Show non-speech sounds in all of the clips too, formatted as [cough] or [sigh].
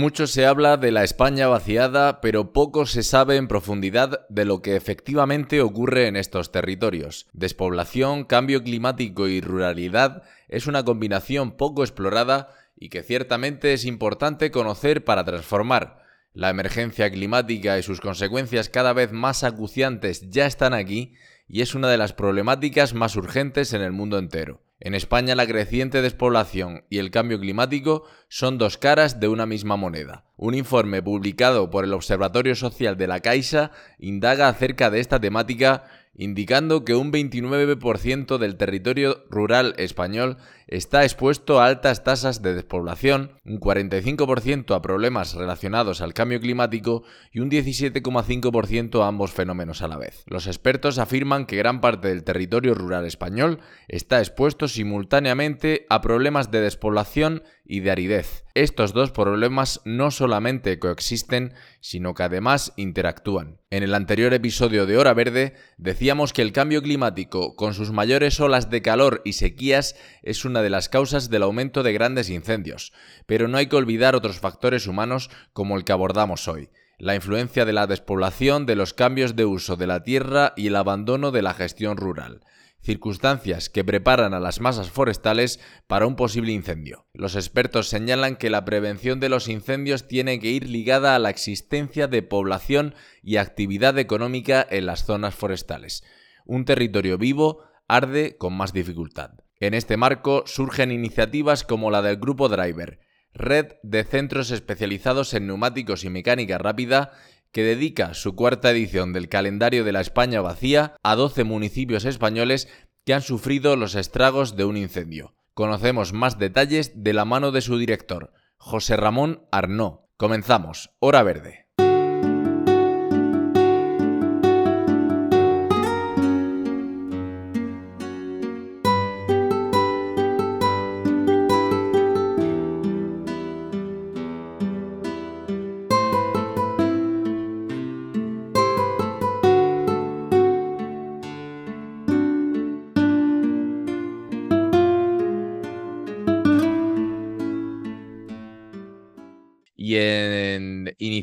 Mucho se habla de la España vaciada, pero poco se sabe en profundidad de lo que efectivamente ocurre en estos territorios. Despoblación, cambio climático y ruralidad es una combinación poco explorada y que ciertamente es importante conocer para transformar. La emergencia climática y sus consecuencias cada vez más acuciantes ya están aquí y es una de las problemáticas más urgentes en el mundo entero. En España la creciente despoblación y el cambio climático son dos caras de una misma moneda. Un informe publicado por el Observatorio Social de la Caixa indaga acerca de esta temática indicando que un 29% del territorio rural español está expuesto a altas tasas de despoblación, un 45% a problemas relacionados al cambio climático y un 17,5% a ambos fenómenos a la vez. Los expertos afirman que gran parte del territorio rural español está expuesto simultáneamente a problemas de despoblación y de aridez. Estos dos problemas no solamente coexisten, sino que además interactúan. En el anterior episodio de Hora Verde decíamos que el cambio climático, con sus mayores olas de calor y sequías, es una de las causas del aumento de grandes incendios, pero no hay que olvidar otros factores humanos como el que abordamos hoy. La influencia de la despoblación, de los cambios de uso de la tierra y el abandono de la gestión rural circunstancias que preparan a las masas forestales para un posible incendio. Los expertos señalan que la prevención de los incendios tiene que ir ligada a la existencia de población y actividad económica en las zonas forestales. Un territorio vivo arde con más dificultad. En este marco surgen iniciativas como la del Grupo Driver, red de centros especializados en neumáticos y mecánica rápida que dedica su cuarta edición del calendario de la España vacía a 12 municipios españoles que han sufrido los estragos de un incendio. Conocemos más detalles de la mano de su director, José Ramón Arnó. Comenzamos, Hora Verde.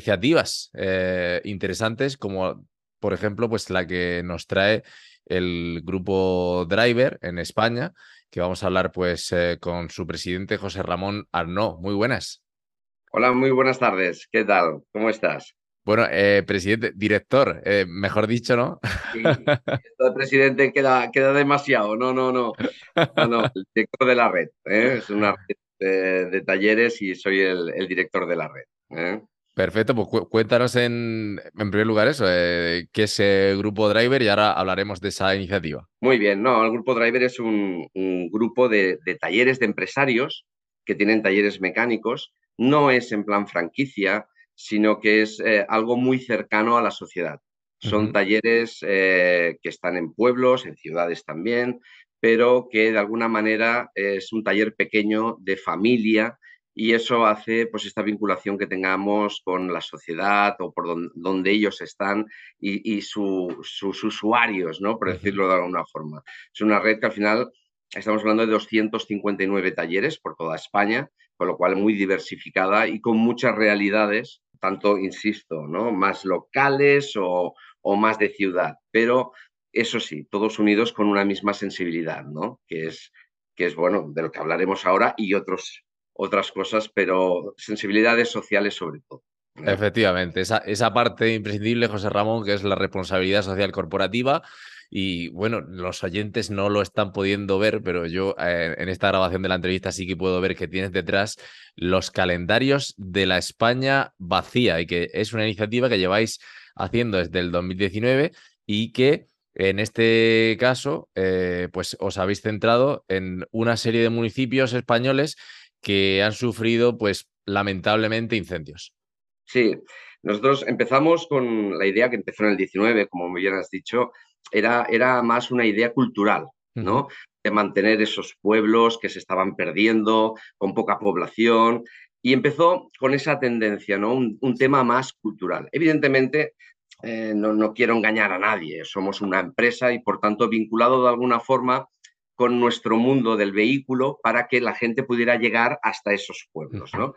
Iniciativas eh, interesantes como por ejemplo pues la que nos trae el grupo Driver en España que vamos a hablar pues eh, con su presidente José Ramón Arnó. Muy buenas. Hola, muy buenas tardes. ¿Qué tal? ¿Cómo estás? Bueno, eh, presidente, director, mejor dicho, ¿no? Sí, de presidente queda, queda demasiado. No, no, no. No, no, el director de la red. Es una red de, talleres y soy el, director de la red. ¿Eh? Perfecto, pues cuéntanos en, en primer lugar eso, eh, qué es el Grupo Driver y ahora hablaremos de esa iniciativa. Muy bien, no, el Grupo Driver es un, grupo de, talleres de empresarios que tienen talleres mecánicos, no es en plan franquicia, sino que es eh, algo muy cercano a la sociedad. Son talleres que están en pueblos, en ciudades también, pero que de alguna manera es un taller pequeño de familia y eso hace pues esta vinculación que tengamos con la sociedad o por donde, ellos están y, sus usuarios, ¿no? por decirlo de alguna forma. Es una red que al final estamos hablando de 259 talleres por toda España, con lo cual muy diversificada y con muchas realidades, tanto, insisto, ¿no? más locales o, o más de ciudad, pero eso sí, todos unidos con una misma sensibilidad, ¿no? Que es, que es bueno, de lo que hablaremos ahora y otros, otras cosas, pero sensibilidades sociales sobre todo. Efectivamente, esa, esa parte imprescindible, José Ramón, que es la responsabilidad social corporativa. Y bueno, los oyentes no lo están pudiendo ver, pero yo eh, en esta grabación de la entrevista sí que puedo ver que tienes detrás los calendarios de la España vacía y que es una iniciativa que lleváis haciendo desde el 2019 y que en este caso, eh, pues os habéis centrado en una serie de municipios españoles que han sufrido, pues, lamentablemente incendios. Sí, nosotros empezamos con la idea que empezó en el 19, como bien has dicho, era, era más una idea cultural, ¿no? De mantener esos pueblos que se estaban perdiendo, con poca población, y empezó con esa tendencia, ¿no? Un, tema más cultural. Evidentemente, eh, no, no, quiero engañar a nadie, somos una empresa y por tanto vinculado de alguna forma con nuestro mundo del vehículo para que la gente pudiera llegar hasta esos pueblos, ¿no?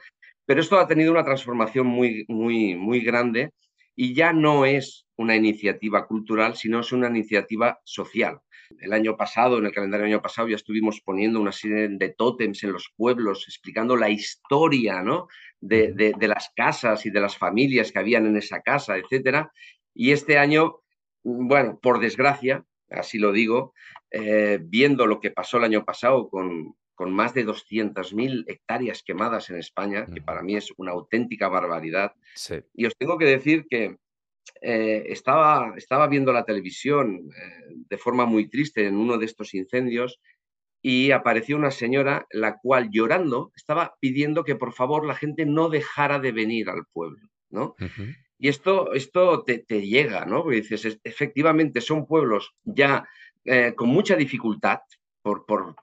Pero esto ha tenido una transformación muy, muy, muy grande y ya no es una iniciativa cultural, sino es una iniciativa social. El año pasado, en el calendario del año pasado, ya estuvimos poniendo una serie de tótems en los pueblos, explicando la historia ¿no? de, de, las casas y de las familias que habían en esa casa, etc. Y este año, bueno, por desgracia, así lo digo, eh, viendo lo que pasó el año pasado con, con más de 200.000 hectáreas quemadas en España, que para mí es una auténtica barbaridad. Y os tengo que decir que eh, estaba, estaba viendo la televisión eh, de forma muy triste en uno de estos incendios y apareció una señora la cual llorando estaba pidiendo que por favor la gente no dejara de venir al pueblo, ¿no? Y esto, esto te, llega, ¿no? Porque dices, efectivamente son pueblos ya eh, con mucha dificultad, por, por,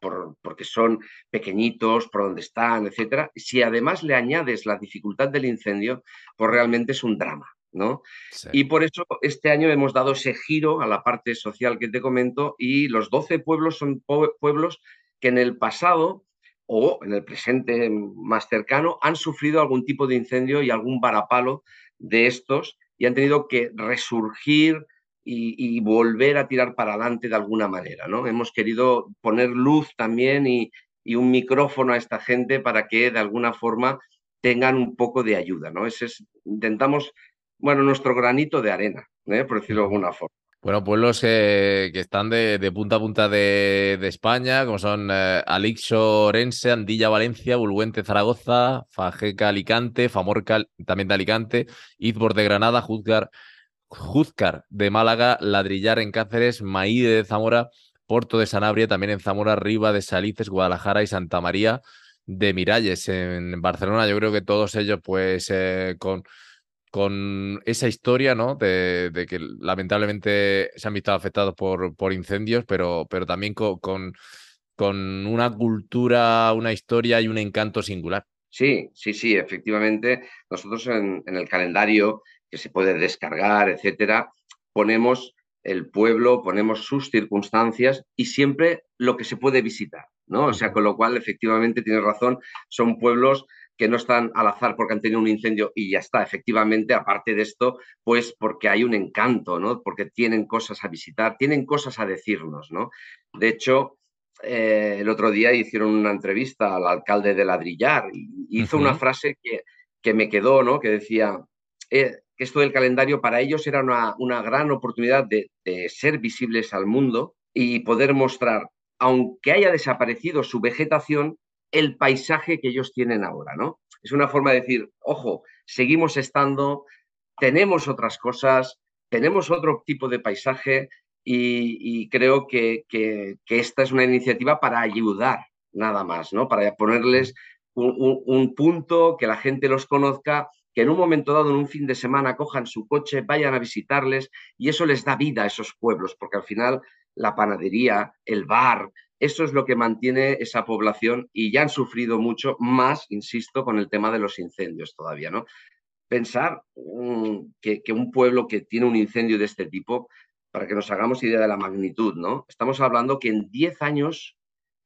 porque son pequeñitos, por donde están, etcétera. Si además le añades la dificultad del incendio, pues realmente es un drama, ¿no? Y por eso este año hemos dado ese giro a la parte social que te comento y los 12 pueblos son pueblos que en el pasado o en el presente más cercano han sufrido algún tipo de incendio y algún varapalo de estos y han tenido que resurgir y, volver a tirar para adelante de alguna manera. ¿no? Hemos querido poner luz también y, un micrófono a esta gente para que de alguna forma tengan un poco de ayuda. ¿no? Ese es, intentamos, bueno, nuestro granito de arena, ¿eh? por decirlo de alguna forma. Bueno, pueblos que, están de, punta a punta de, España, como son eh, Alixo, Orense, Andilla, Valencia, Bulguente, Zaragoza, Fajeca, Alicante, Famorca, también de Alicante, Izbor de Granada, Juzgar, Juzcar de Málaga, Ladrillar en Cáceres, Maíde de Zamora, Porto de Sanabria, también en Zamora, Riva de Salices, Guadalajara y Santa María de Miralles en Barcelona. Yo creo que todos ellos, pues, eh, con con esa historia, ¿no? De, que lamentablemente se han visto afectados por, por incendios, pero, pero también con, con, una cultura, una historia y un encanto singular. Sí, sí, sí, efectivamente. Nosotros en, el calendario que se puede descargar, etcétera, ponemos el pueblo, ponemos sus circunstancias y siempre lo que se puede visitar, ¿no? O sea, con lo cual, efectivamente, tienes razón, son pueblos que no están al azar porque han tenido un incendio y ya está. Efectivamente, aparte de esto, pues porque hay un encanto, ¿no? Porque tienen cosas a visitar, tienen cosas a decirnos, ¿no? De hecho, eh, el otro día hicieron una entrevista al alcalde de Ladrillar y hizo una frase que, que, me quedó, ¿no? Que decía eh, que esto del calendario para ellos era una, una gran oportunidad de, de ser visibles al mundo y poder mostrar, aunque haya desaparecido su vegetación, el paisaje que ellos tienen ahora, ¿no? Es una forma de decir, ojo, seguimos estando, tenemos otras cosas, tenemos otro tipo de paisaje y, creo que, esta es una iniciativa para ayudar nada más, ¿no? Para ponerles un, punto, que la gente los conozca, que en un momento dado, en un fin de semana, cojan su coche, vayan a visitarles y eso les da vida a esos pueblos, porque al final la panadería, el bar, eso es lo que mantiene esa población y ya han sufrido mucho más, insisto, con el tema de los incendios todavía, ¿no? Pensar mm, que, un pueblo que tiene un incendio de este tipo, para que nos hagamos idea de la magnitud, ¿no? Estamos hablando que en 10 años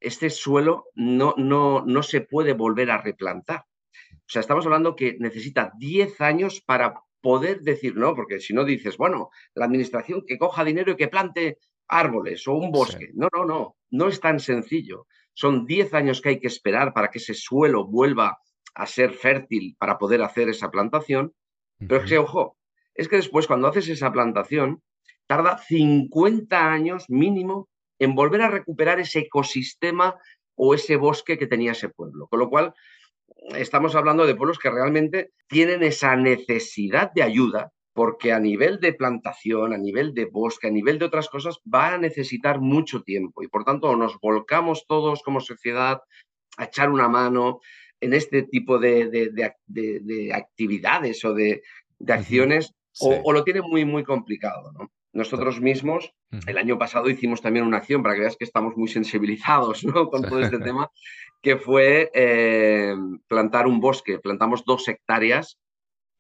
este suelo no, no, no se puede volver a replantar. O sea, estamos hablando que necesita 10 años para poder decir, no, porque si no dices, bueno, la administración que coja dinero y que plante árboles o un bosque. No, no, no, no es tan sencillo. Son 10 años que hay que esperar para que ese suelo vuelva a ser fértil para poder hacer esa plantación. Pero es que, ojo, es que después cuando haces esa plantación, tarda 50 años mínimo en volver a recuperar ese ecosistema o ese bosque que tenía ese pueblo. Con lo cual, estamos hablando de pueblos que realmente tienen esa necesidad de ayuda porque a nivel de plantación, a nivel de bosque, a nivel de otras cosas, va a necesitar mucho tiempo y por tanto nos volcamos todos como sociedad a echar una mano, en este tipo de, actividades o de, acciones o, lo tienen muy, muy complicado. ¿no? Nosotros mismos, el año pasado hicimos también una acción, para que veas que estamos muy sensibilizados ¿no? con todo este [laughs] tema, que fue eh, plantar un bosque. Plantamos dos hectáreas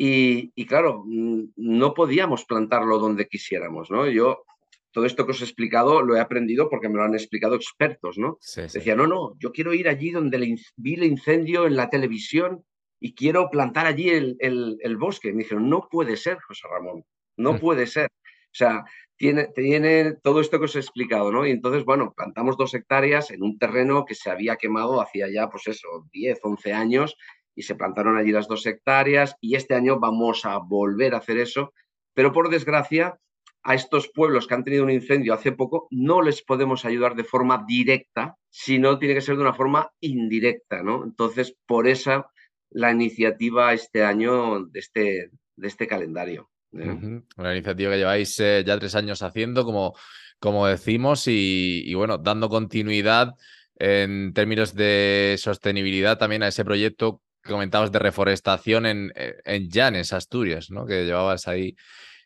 y, y, claro, no podíamos plantarlo donde quisiéramos. ¿no? Yo todo esto que os he explicado lo he aprendido porque me lo han explicado expertos, ¿no? Decía, no, no, yo quiero ir allí donde vi el incendio en la televisión y quiero plantar allí el, el, bosque. Me dijeron, no puede ser, José Ramón, no mm. puede ser. O sea, tiene, tiene todo esto que os he explicado, ¿no? Y entonces, bueno, plantamos dos hectáreas en un terreno que se había quemado hacía ya, pues eso, 10, 11 años y se plantaron allí las dos hectáreas y este año vamos a volver a hacer eso, pero por desgracia a estos pueblos que han tenido un incendio hace poco no les podemos ayudar de forma directa, sino tiene que ser de una forma indirecta, ¿no? Entonces, por esa la iniciativa este año de este, de este calendario. ¿eh? Una iniciativa que lleváis eh, ya tres años haciendo, como, como decimos, y, bueno, dando continuidad en términos de sostenibilidad también a ese proyecto comentabas de reforestación en, en Llanes, Asturias, ¿no? Que llevabas ahí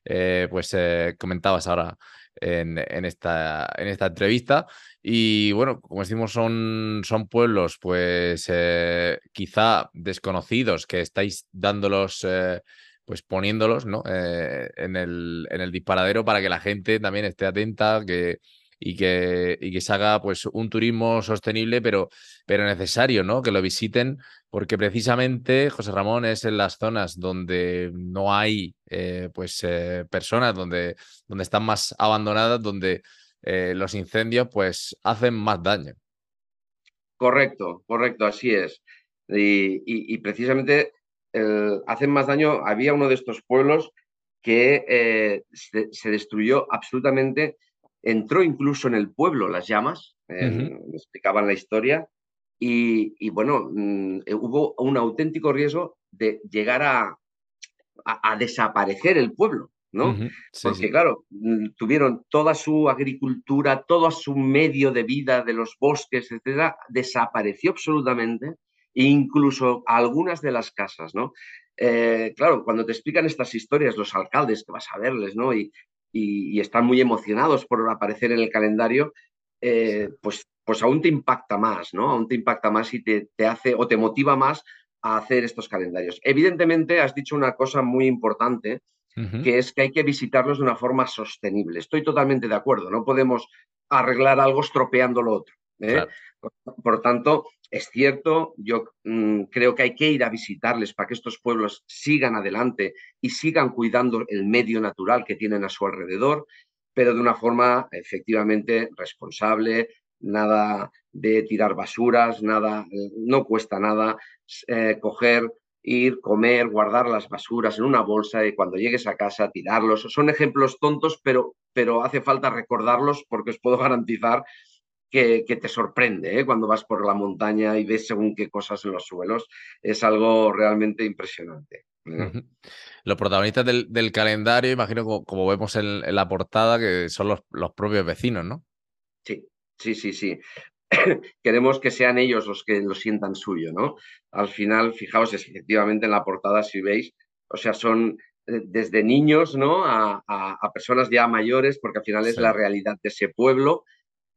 eh, pues eh, comentabas ahora en, esta, en esta entrevista. Y bueno, como decimos, son, son pueblos pues eh, quizá desconocidos que estáis dándolos, pues poniéndolos ¿no? en, el, en el disparadero para que la gente también esté atenta, que y que, y que se haga pues, un turismo sostenible, pero, pero necesario, ¿no? Que lo visiten, porque precisamente, José Ramón, es en las zonas donde no hay eh, pues, eh, personas, donde, donde están más abandonadas, donde eh, los incendios pues, hacen más daño. Correcto, correcto, así es. Y, precisamente hacen más daño. Había uno de estos pueblos que se, destruyó absolutamente entró incluso en el pueblo las llamas, me explicaban la historia, y, bueno, mm, eh, hubo un auténtico riesgo de llegar a, a, desaparecer el pueblo, ¿no? Porque claro, mm, tuvieron toda su agricultura, todo su medio de vida de los bosques, etcétera, desapareció absolutamente, e incluso algunas de las casas, ¿no? Eh, claro, cuando te explican estas historias los alcaldes, que vas a verles, ¿no? Y, y, están muy emocionados por aparecer en el calendario, eh, pues, pues aún te impacta más, ¿no? Aún te impacta más y te, te hace o te motiva más a hacer estos calendarios. Evidentemente, has dicho una cosa muy importante, que es que hay que visitarlos de una forma sostenible. Estoy totalmente de acuerdo, no podemos arreglar algo estropeando lo otro. ¿eh? Por, tanto, es cierto, yo mm, creo que hay que ir a visitarles para que estos pueblos sigan adelante y sigan cuidando el medio natural que tienen a su alrededor, pero de una forma efectivamente responsable, nada de tirar basuras, nada, eh, no cuesta nada eh, coger, ir, comer, guardar las basuras en una bolsa y cuando llegues a casa tirarlos. Son ejemplos tontos, pero, pero hace falta recordarlos porque os puedo [laughs] garantizar que, te sorprende ¿eh? cuando vas por la montaña y ves según qué cosas en los suelos. Es algo realmente impresionante. ¿eh? Los protagonistas del, calendario, imagino como, vemos en, la portada, que son los, los, propios vecinos, ¿no? Sí, sí, sí, sí. [coughs] Queremos que sean ellos los que lo sientan suyo, ¿no? Al final, fijaos, efectivamente en la portada, si veis, o sea, son eh, desde niños, ¿no? A, personas ya mayores, porque al final es la realidad de ese pueblo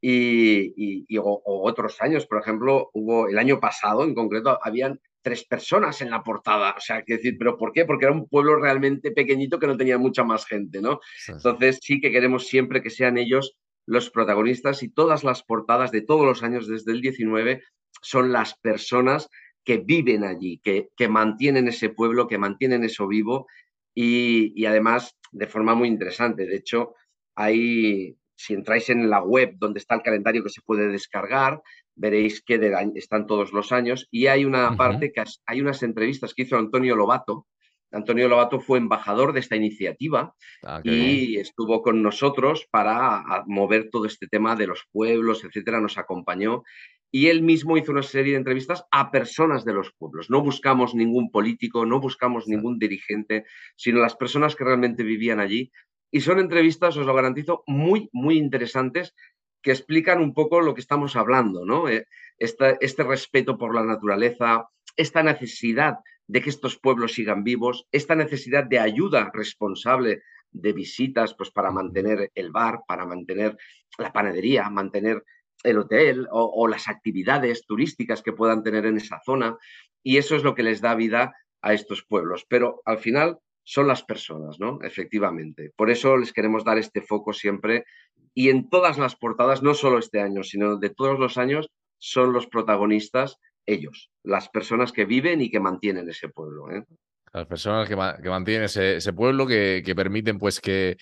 y, o, otros años, por ejemplo, hubo el año pasado en concreto, habían tres personas en la portada. O sea, que decir, ¿pero por qué? Porque era un pueblo realmente pequeñito que no tenía mucha más gente, ¿no? Entonces sí que queremos siempre que sean ellos los protagonistas y todas las portadas de todos los años desde el 19 son las personas que viven allí, que, que mantienen ese pueblo, que mantienen eso vivo y, y además de forma muy interesante. De hecho, hay si entráis en la web donde está el calendario que se puede descargar, veréis que están todos los años. Y hay una parte que hay unas entrevistas que hizo Antonio Lobato. Antonio Lobato fue embajador de esta iniciativa ah, y estuvo con nosotros para mover todo este tema de los pueblos, etcétera. Nos acompañó y él mismo hizo una serie de entrevistas a personas de los pueblos. No buscamos ningún político, no buscamos ningún dirigente, sino las personas que realmente vivían allí y son entrevistas, os lo garantizo, muy, muy interesantes que explican un poco lo que estamos hablando, ¿no? Este, este, respeto por la naturaleza, esta necesidad de que estos pueblos sigan vivos, esta necesidad de ayuda responsable de visitas pues para mantener el bar, para mantener la panadería, mantener el hotel o, las actividades turísticas que puedan tener en esa zona. Y eso es lo que les da vida a estos pueblos. Pero al final son las personas, ¿no? Efectivamente. Por eso les queremos dar este foco siempre. Y en todas las portadas, no solo este año, sino de todos los años, son los protagonistas ellos, las personas que viven y que mantienen ese pueblo. ¿eh? Las personas que, mantienen ese, pueblo, que, permiten pues que,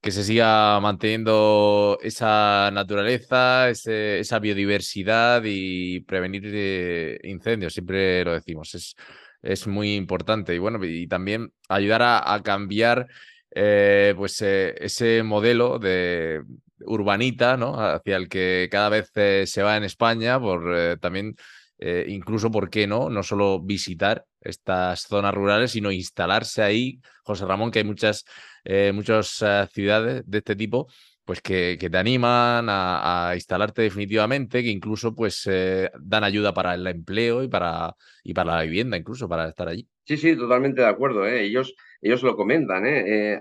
que, se siga manteniendo esa naturaleza, esa biodiversidad y prevenir eh, incendios, siempre lo decimos, es, es muy importante. Y bueno, y también ayudar a, cambiar eh, pues ese modelo de urbanita, ¿no? Hacia el que cada vez se va en España por también eh, incluso, ¿por qué no? No solo visitar estas zonas rurales, sino instalarse ahí. José Ramón, que hay muchas, eh, muchas eh, ciudades de este tipo, pues que, te animan a, instalarte definitivamente, que incluso pues dan ayuda para el empleo y para, y para la vivienda, incluso para estar allí. Sí, sí, totalmente de acuerdo. Ellos, ellos lo comentan.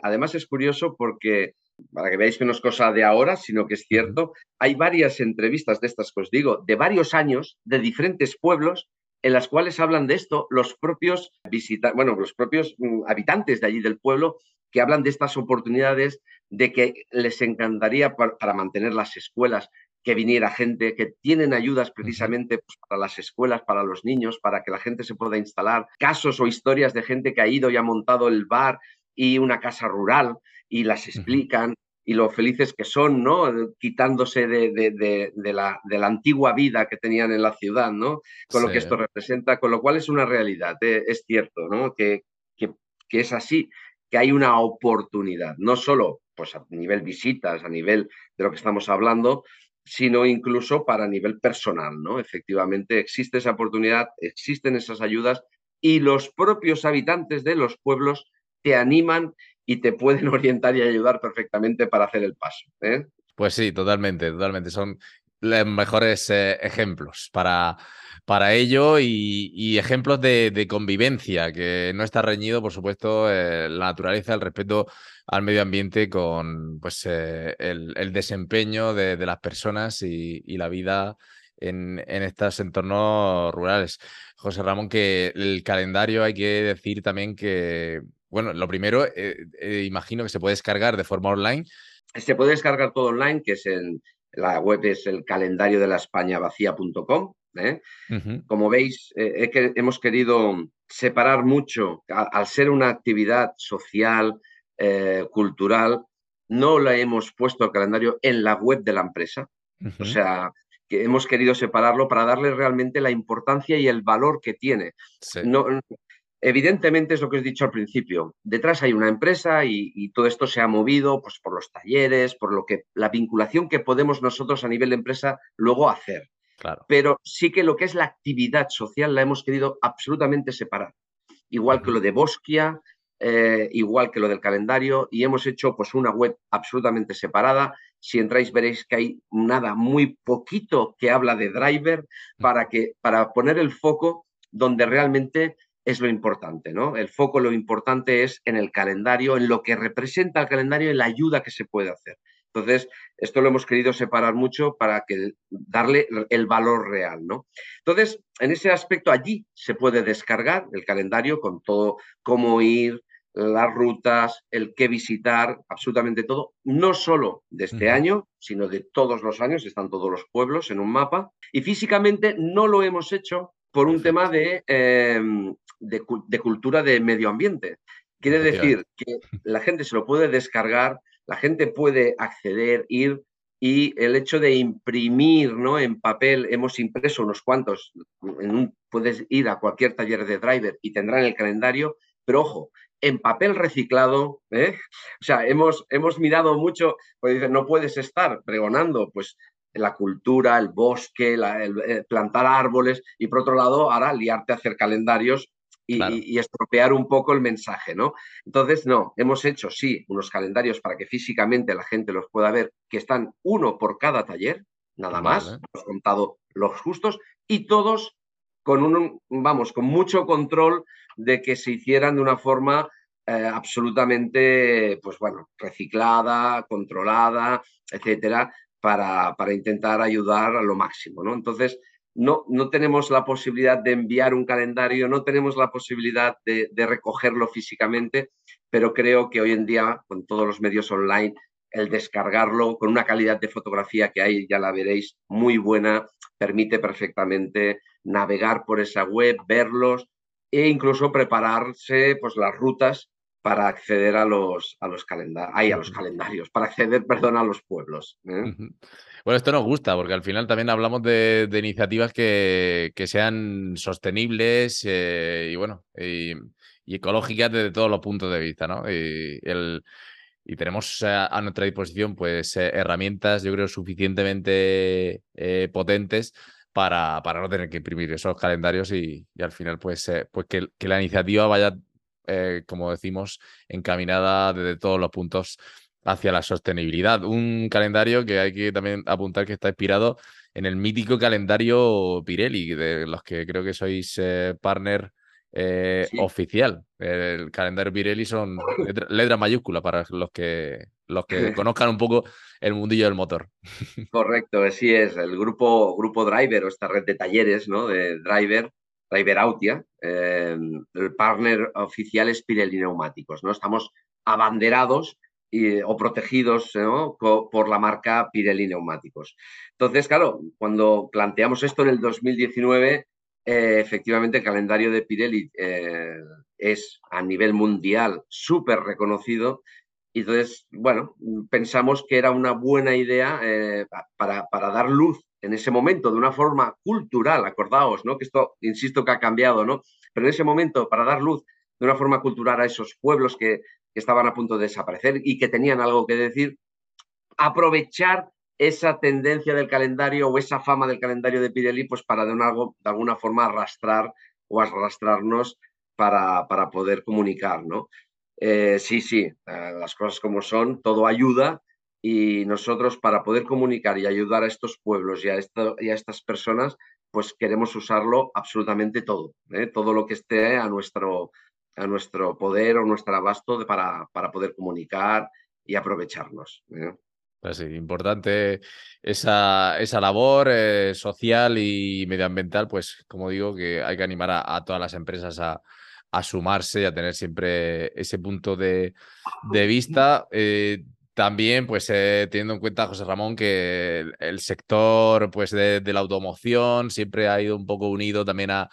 además es curioso porque para que veáis que no es cosa de ahora, sino que es cierto, hay varias entrevistas de estas que os digo, de varios años, de diferentes pueblos, en las cuales hablan de esto los propios visitantes, bueno, los propios mm, habitantes de allí del pueblo, que hablan de estas oportunidades, de que les encantaría para, mantener las escuelas, que viniera gente, que tienen ayudas precisamente pues, para las escuelas, para los niños, para que la gente se pueda instalar, casos o historias de gente que ha ido y ha montado el bar y una casa rural y las explican y lo felices que son, ¿no? Quitándose de, la, de, la, antigua vida que tenían en la ciudad, ¿no? Con lo que esto representa, con lo cual es una realidad, ¿eh? es cierto, ¿no? Que, que, es así, que hay una oportunidad, no solo pues, a nivel visitas, a nivel de lo que estamos hablando, sino incluso para nivel personal, ¿no? Efectivamente, existe esa oportunidad, existen esas ayudas y los propios habitantes de los pueblos te animan y te pueden [laughs] orientar y ayudar perfectamente para hacer el paso. ¿eh? Pues sí, totalmente, totalmente. Son los mejores eh, ejemplos para, para ello y, ejemplos de, convivencia, que no está reñido, por supuesto, eh, la naturaleza, el respeto al medio ambiente con pues, el, desempeño de, las personas y, la vida en, en, estos entornos rurales. José Ramón, que el calendario hay que decir también que bueno, lo primero, eh, eh, imagino que se puede descargar de forma online. Se puede descargar todo online, que es en la web es el calendario de la España vacía.com. ¿eh? Como veis, que hemos querido separar mucho, al, ser una actividad social, cultural, no la hemos puesto el calendario en la web de la empresa. O sea, que hemos querido separarlo para darle realmente la importancia y el valor que tiene. No, Evidentemente es lo que os he dicho al principio. Detrás hay una empresa y, todo esto se ha movido pues, por los talleres, por lo que la vinculación que podemos nosotros a nivel de empresa luego hacer. Claro. Pero sí que lo que es la actividad social la hemos querido absolutamente separar. Igual que lo de Bosquia, eh, igual que lo del calendario, y hemos hecho pues una web absolutamente separada. Si entráis veréis que hay nada, muy poquito que habla de driver para, que, para poner el foco donde realmente es lo importante, ¿no? El foco, lo importante es en el calendario, en lo que representa el calendario, en la ayuda que se puede hacer. Entonces, esto lo hemos querido separar mucho para que darle el valor real, ¿no? Entonces, en ese aspecto allí se puede descargar el calendario con todo, cómo ir, las rutas, el qué visitar, absolutamente todo, no solo de este año, sino de todos los años, están todos los pueblos en un mapa. Y físicamente no lo hemos hecho por un tema de, em, de, cultura de medio ambiente. Quiere decir que la gente se lo puede descargar, la gente puede acceder, ir y el hecho de imprimir ¿no? en papel, hemos impreso unos cuantos, en puedes ir a cualquier taller de driver y tendrán el calendario, pero ojo, en papel reciclado, ¿eh? o sea, hemos, hemos mirado mucho, pues dicen, no puedes estar pregonando, pues la cultura, el bosque, eh, plantar árboles y por otro lado ahora liarte a hacer calendarios y, estropear un poco el mensaje, ¿no? Entonces, no, hemos hecho, sí, unos calendarios para que físicamente la gente los pueda ver, que están uno por cada taller, nada más, hemos contado los justos, y todos con un, vamos, con mucho control de que se hicieran de una forma eh, absolutamente, pues bueno, reciclada, controlada, etcétera, para, para, intentar ayudar a lo máximo, ¿no? Entonces, no, no tenemos la posibilidad de enviar un calendario, no tenemos la posibilidad de, recogerlo físicamente, pero creo que hoy en día, con todos los medios online, el descargarlo con una calidad de fotografía que hay, ya la veréis, muy buena, permite perfectamente navegar por esa web, verlos e incluso prepararse pues, las rutas para acceder a los, a los, a los calendarios, para acceder, perdón, a los pueblos. ¿eh? Bueno, esto nos gusta porque al final también hablamos de, iniciativas que, que, sean sostenibles eh, y bueno, y, ecológicas desde todos los puntos de vista, ¿no? Y, el, y tenemos a, nuestra disposición pues eh, herramientas, yo creo, suficientemente potentes para, para, no tener que imprimir esos calendarios y, al final pues, pues que, que, la iniciativa vaya eh, como decimos, encaminada desde todos los puntos hacia la sostenibilidad. Un calendario que hay que también apuntar que está inspirado en el mítico calendario Pirelli, de los que creo que sois eh, partner eh, oficial. El calendario Pirelli son [laughs] letra, mayúscula para los que, los que [laughs] conozcan un poco el mundillo del motor. [laughs] Correcto, así es. El grupo, grupo Driver o esta red de talleres ¿no? de Driver Driverautia, eh, el partner oficial es Pirelli Neumáticos, ¿no? Estamos abanderados o protegidos por la marca Pirelli Neumáticos. Entonces, claro, cuando planteamos esto en el 2019, eh, efectivamente el calendario de Pirelli eh, es a nivel mundial súper reconocido. Y entonces, bueno, pensamos que era una buena idea para, para dar luz en ese momento de una forma cultural, acordaos, ¿no? Que esto, insisto, que ha cambiado, ¿no? Pero en ese momento, para dar luz de una forma cultural a esos pueblos que, estaban a punto de desaparecer y que tenían algo que decir, aprovechar esa tendencia del calendario o esa fama del calendario de Pirelli, pues para de, algo, de alguna forma arrastrar o arrastrarnos para, para poder comunicar, ¿no? Eh, sí, sí, eh, las cosas como son, todo ayuda, y nosotros para poder comunicar y ayudar a estos pueblos y a, esto, y a estas personas, pues queremos usarlo absolutamente todo, ¿eh? todo lo que esté a nuestro, a nuestro poder o nuestro abasto para, para poder comunicar y aprovecharnos. ¿eh? Pues sí, importante esa, esa labor eh, social y medioambiental, pues como digo, que hay que animar a, todas las empresas a, a, sumarse y a tener siempre ese punto de, de vista. También, pues eh, teniendo en cuenta, José Ramón, que el, sector pues, de, la automoción siempre ha ido un poco unido también a,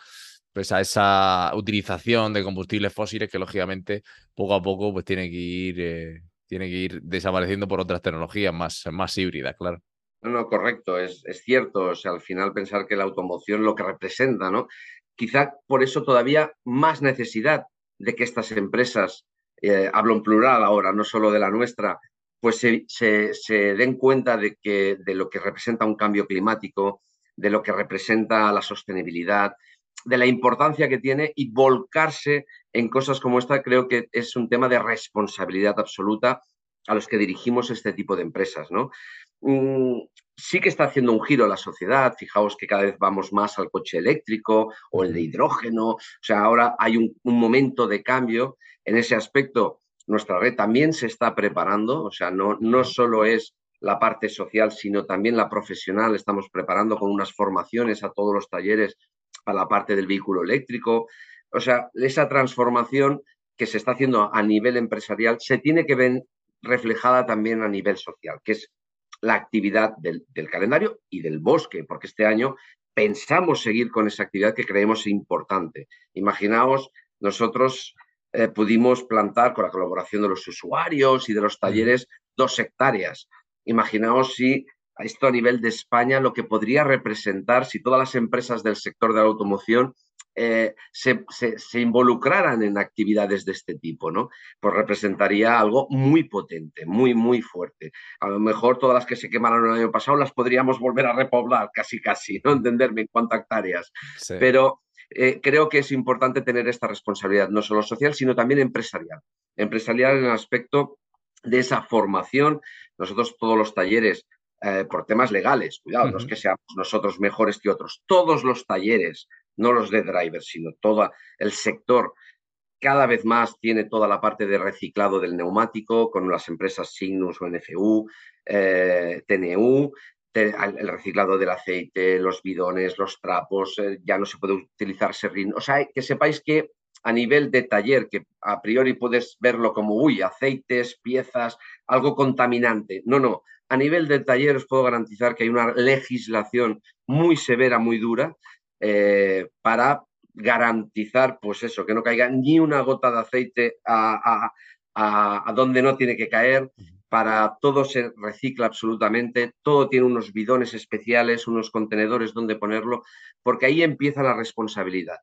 pues, a esa utilización de combustibles fósiles que, lógicamente, poco a poco pues, tiene, que ir, eh, tiene que ir desapareciendo por otras tecnologías más, más híbridas, claro. No, no, correcto, es, es cierto. O sea, al final pensar que la automoción lo que representa, ¿no? Quizá por eso todavía más necesidad de que estas empresas, eh, hablo en plural ahora, no solo de la nuestra, pues se, den cuenta de, que, de lo que representa un cambio climático, de lo que representa la sostenibilidad, de la importancia que tiene y volcarse en cosas como esta creo que es un tema de responsabilidad absoluta a los que dirigimos este tipo de empresas, ¿no? Mm, sí que está haciendo un giro la sociedad, fijaos que cada vez vamos más al coche eléctrico o el de hidrógeno, o sea, ahora hay un, un momento de cambio en ese aspecto nuestra red también se está preparando, o sea, no, no solo es la parte social, sino también la profesional. Estamos preparando con unas formaciones a todos los talleres para la parte del vehículo eléctrico. O sea, esa transformación que se está haciendo a nivel empresarial se tiene que ver reflejada también a nivel social, que es la actividad del, del calendario y del bosque, porque este año pensamos seguir con esa actividad que creemos importante. Imaginaos nosotros eh, pudimos plantar con la colaboración de los usuarios y de los talleres dos hectáreas. Imaginaos si esto a nivel de España lo que podría representar si todas las empresas del sector de la automoción eh, se, involucraran en actividades de este tipo, ¿no? Pues representaría algo muy potente, muy, muy fuerte. A lo mejor todas las que se quemaron el año pasado las podríamos volver a repoblar, casi, casi, ¿no? [laughs] Entenderme en cuántas hectáreas. Pero eh, creo que es importante tener esta responsabilidad, no solo social, sino también empresarial. Empresarial en el aspecto de esa formación. Nosotros todos los talleres, eh, por temas legales, cuidado, no es que seamos nosotros mejores que otros, todos los talleres no los de drivers, sino todo el sector cada vez más tiene toda la parte de reciclado del neumático con las empresas Signus o NFU, eh, TNU, el reciclado del aceite, los bidones, los trapos, eh, ya no se puede utilizar serrín. O sea, que sepáis que a nivel de taller, que a priori puedes verlo como, uy, aceites, piezas, algo contaminante. No, no. A nivel de taller os puedo garantizar que hay una legislación muy severa, muy dura, eh, para garantizar, pues eso, que no caiga ni una gota de aceite a, a, donde no tiene que caer. Para todo se recicla absolutamente, todo tiene unos bidones especiales, unos contenedores donde ponerlo, porque ahí empieza la responsabilidad.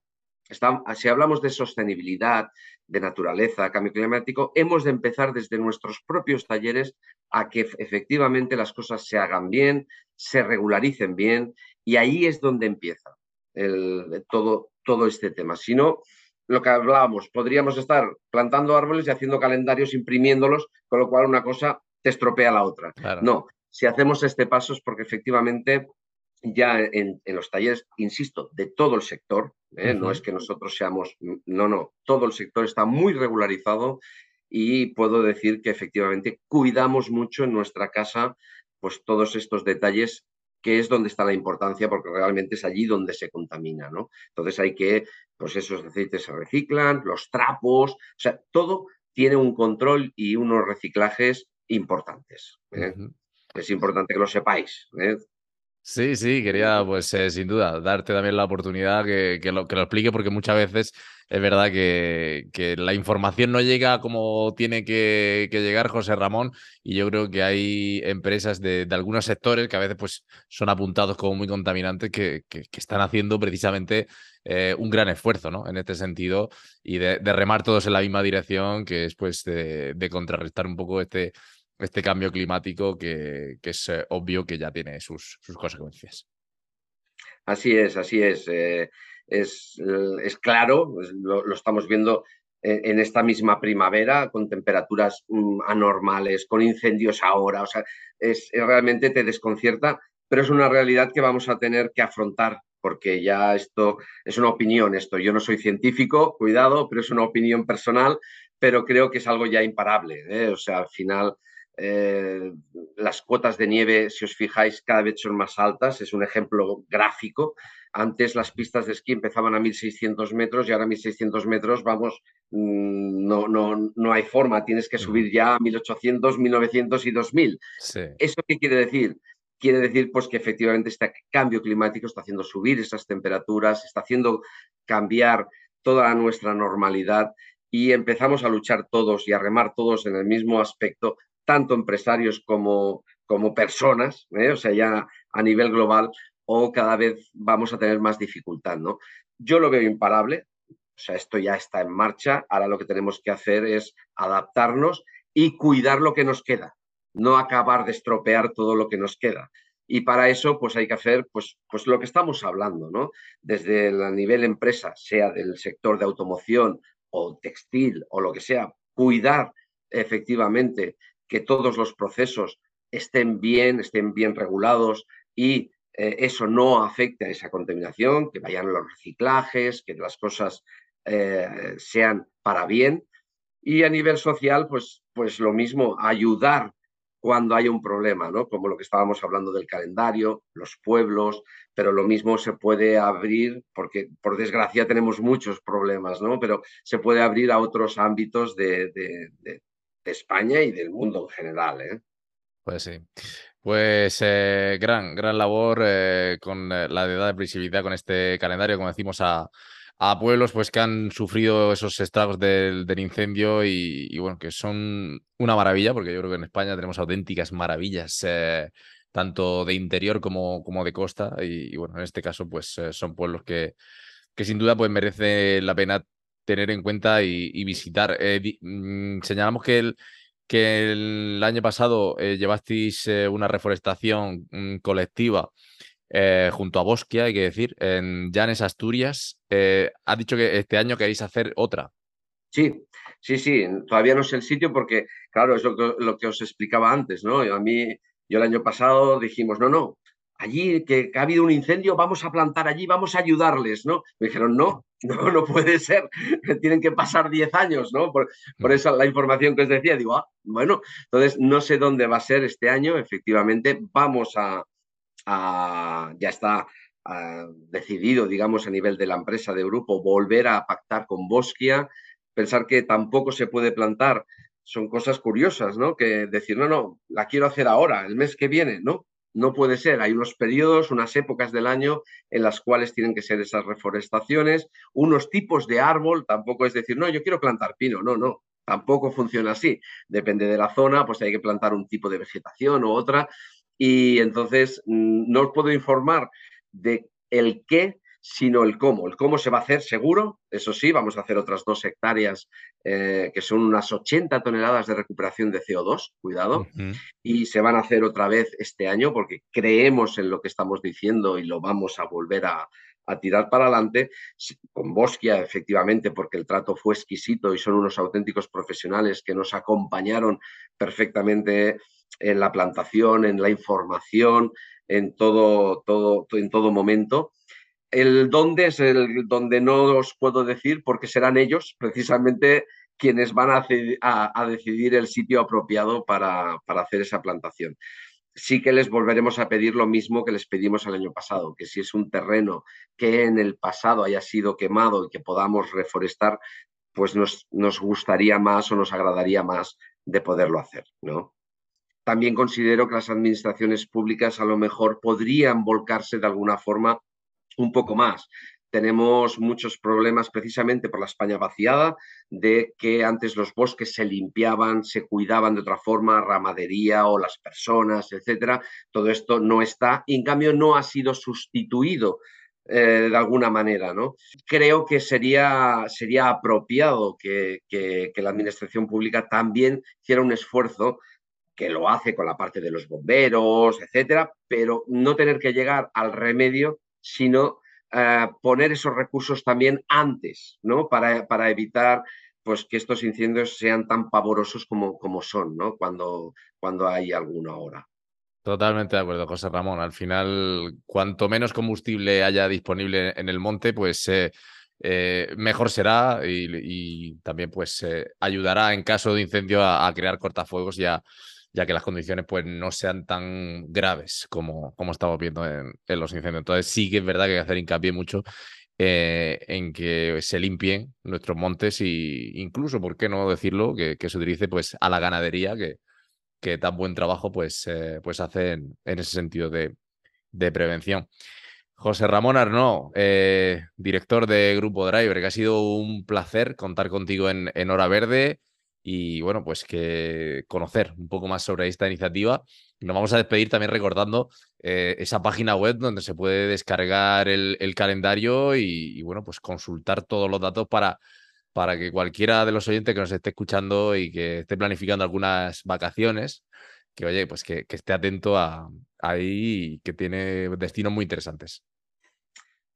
si hablamos de sostenibilidad, de naturaleza, cambio climático, hemos de empezar desde nuestros propios talleres a que efectivamente las cosas se hagan bien, se regularicen bien, y ahí es donde empieza todo, todo este tema. Si no, lo que hablábamos, podríamos estar plantando árboles y haciendo calendarios, imprimiéndolos, con lo cual una cosa te estropea la otra. No, si hacemos este paso es porque efectivamente ya en, los talleres, insisto, de todo el sector, ¿eh? no es que nosotros seamos, no, no, todo el sector está muy regularizado y puedo decir que efectivamente cuidamos mucho en nuestra casa pues todos estos detalles que es donde está la importancia, porque realmente es allí donde se contamina, ¿no? Entonces hay que, pues esos aceites se reciclan, los trapos, o sea, todo tiene un control y unos reciclajes importantes. ¿eh? Es importante que lo sepáis. ¿eh? Sí, sí, quería, pues eh, sin duda, darte también la oportunidad que, lo, que lo explique, porque muchas veces es verdad que, la información no llega como tiene que, llegar José Ramón, y yo creo que hay empresas de, algunos sectores que a veces pues, son apuntados como muy contaminantes que, están haciendo precisamente eh, un gran esfuerzo ¿no? en este sentido y de, remar todos en la misma dirección, que es pues de contrarrestar un poco este este cambio climático que, es eh, obvio que ya tiene sus, consecuencias. Así es, así es. Eh, es, es, claro, lo, estamos viendo en, esta misma primavera, con temperaturas mm, anormales, con incendios ahora. O sea, es, realmente te desconcierta, pero es una realidad que vamos a tener que afrontar porque ya esto es una opinión, esto yo no soy científico, cuidado, pero es una opinión personal, pero creo que es algo ya imparable. ¿eh? O sea, al final eh, las cuotas de nieve, si os fijáis, cada vez son más altas. Es un ejemplo gráfico. Antes las pistas de esquí empezaban a 1.600 metros y ahora a 1.600 metros, vamos, mm, no, no, no hay forma. Tienes que subir ya a 1.800, 1.900 y 2.000. ¿Eso qué quiere decir? Quiere decir pues, que efectivamente este cambio climático está haciendo subir esas temperaturas, está haciendo cambiar toda nuestra normalidad y empezamos a luchar todos y a remar todos en el mismo aspecto tanto empresarios como, como personas, ¿eh? o sea, ya a nivel global, o cada vez vamos a tener más dificultad, ¿no? Yo lo veo imparable, o sea, esto ya está en marcha, ahora lo que tenemos que hacer es adaptarnos y cuidar lo que nos queda, no acabar de estropear todo lo que nos queda. Y para eso, pues hay que hacer pues, pues lo que estamos hablando, ¿no? Desde el nivel empresa, sea del sector de automoción o textil o lo que sea, cuidar efectivamente que todos los procesos estén bien, estén bien regulados y eh, eso no afecte a esa contaminación, que vayan los reciclajes, que las cosas eh, sean para bien. Y a nivel social, pues, pues lo mismo, ayudar cuando hay un problema, ¿no? Como lo que estábamos hablando del calendario, los pueblos, pero lo mismo se puede abrir, porque por desgracia tenemos muchos problemas, ¿no? Pero se puede abrir a otros ámbitos de, de España y del mundo en general. ¿eh? Pues sí. Pues eh, gran, gran labor eh, con la edad de visibilidad con este calendario, como decimos, a, pueblos pues, que han sufrido esos estragos del, incendio y, bueno, que son una maravilla, porque yo creo que en España tenemos auténticas maravillas, tanto de interior como, como de costa, y, bueno, en este caso pues son pueblos que, que sin duda pues merece la pena tener en cuenta y, visitar. Eh, mm, señalamos que el, que el año pasado eh, llevasteis eh, una reforestación mm, colectiva junto a Bosquia, hay que decir, en Llanes, Asturias. ha dicho que este año queréis hacer otra. Sí, sí, sí. Todavía no sé el sitio porque, claro, es lo que, lo que os explicaba antes, ¿no? A mí, yo el año pasado dijimos, no, no, allí que, ha habido un incendio, vamos a plantar allí, vamos a ayudarles, ¿no? Me dijeron, no, no, no puede ser, [laughs] tienen que pasar 10 años, ¿no? Por, por eso la información que os decía, digo, ah, bueno, entonces no sé dónde va a ser este año, efectivamente, vamos a, ya está decidido, digamos, a nivel de la empresa, de grupo, volver a pactar con Bosquia, pensar que tampoco se puede plantar, son cosas curiosas, ¿no? Que decir, no, no, la quiero hacer ahora, el mes que viene, ¿no? No puede ser. Hay unos periodos, unas épocas del año en las cuales tienen que ser esas reforestaciones, unos tipos de árbol, tampoco es decir, no, yo quiero plantar pino, no, no, tampoco funciona así. Depende de la zona, pues hay que plantar un tipo de vegetación u otra. Y entonces mm, no os puedo informar de el qué, sino el cómo. El cómo se va a hacer seguro, eso sí, vamos a hacer otras dos hectáreas, eh, que son unas 80 toneladas de recuperación de CO2, cuidado, y se van a hacer otra vez este año porque creemos en lo que estamos diciendo y lo vamos a volver a, tirar para adelante, con Bosquia, efectivamente, porque el trato fue exquisito y son unos auténticos profesionales que nos acompañaron perfectamente en la plantación, en la información, en todo, todo, en todo momento. El dónde es el donde no os puedo decir porque serán ellos precisamente quienes van a, decidir el sitio apropiado para, para, hacer esa plantación. Sí que les volveremos a pedir lo mismo que les pedimos el año pasado, que si es un terreno que en el pasado haya sido quemado y que podamos reforestar, pues nos, nos gustaría más o nos agradaría más de poderlo hacer, ¿no? También considero que las administraciones públicas a lo mejor podrían volcarse de alguna forma un poco más. Tenemos muchos problemas precisamente por la España vaciada, de que antes los bosques se limpiaban, se cuidaban de otra forma, ramadería o las personas, etcétera. Todo esto no está y en cambio no ha sido sustituido eh, de alguna manera. ¿no? Creo que sería, sería apropiado que, que, la administración pública también hiciera un esfuerzo que lo hace con la parte de los bomberos, etcétera, pero no tener que llegar al remedio, sino eh, poner esos recursos también antes, ¿no? Para, para, evitar pues, que estos incendios sean tan pavorosos como, como son, ¿no? Cuando, cuando hay alguna hora. Totalmente de acuerdo, José Ramón. Al final, cuanto menos combustible haya disponible en el monte, pues eh, eh, mejor será y, también pues ayudará en caso de incendio a, a crear cortafuegos ya ya que las condiciones pues no sean tan graves como, como estamos viendo en, los incendios. Entonces sí que es verdad que hay que hacer hincapié mucho eh, en que se limpien nuestros montes e incluso, ¿por qué no decirlo?, que, se utilice pues a la ganadería que, que tan buen trabajo pues, eh, pues hace en, ese sentido de, de, prevención. José Ramón Arnó, eh, director de Grupo Driver, que ha sido un placer contar contigo en, en Hora Verde y bueno, pues que conocer un poco más sobre esta iniciativa. Nos vamos a despedir también recordando eh, esa página web donde se puede descargar el, calendario y, bueno, pues consultar todos los datos para, para que cualquiera de los oyentes que nos esté escuchando y que esté planificando algunas vacaciones, que oye, pues que, esté atento a, ahí que tiene destinos muy interesantes.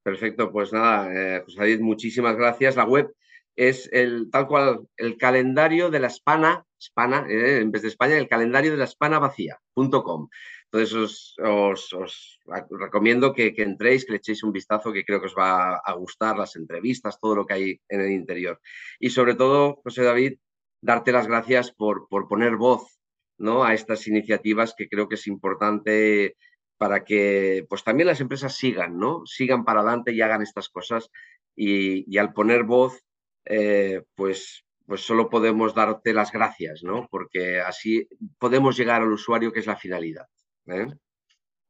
Perfecto, pues nada, eh, José muchísimas gracias. La web es el tal cual el calendario de la Espana, Espana eh, en vez de España, el calendario de la Espana vacía.com. Entonces os, recomiendo que, entréis, que le echéis un vistazo, que creo que os va a gustar las entrevistas, todo lo que hay en el interior. Y sobre todo, José David, darte las gracias por, por poner voz ¿no? a estas iniciativas que creo que es importante para que pues también las empresas sigan, ¿no? Sigan para adelante y hagan estas cosas. y al poner voz eh, pues, pues solo podemos darte las gracias, ¿no? Porque así podemos llegar al usuario, que es la finalidad. ¿eh?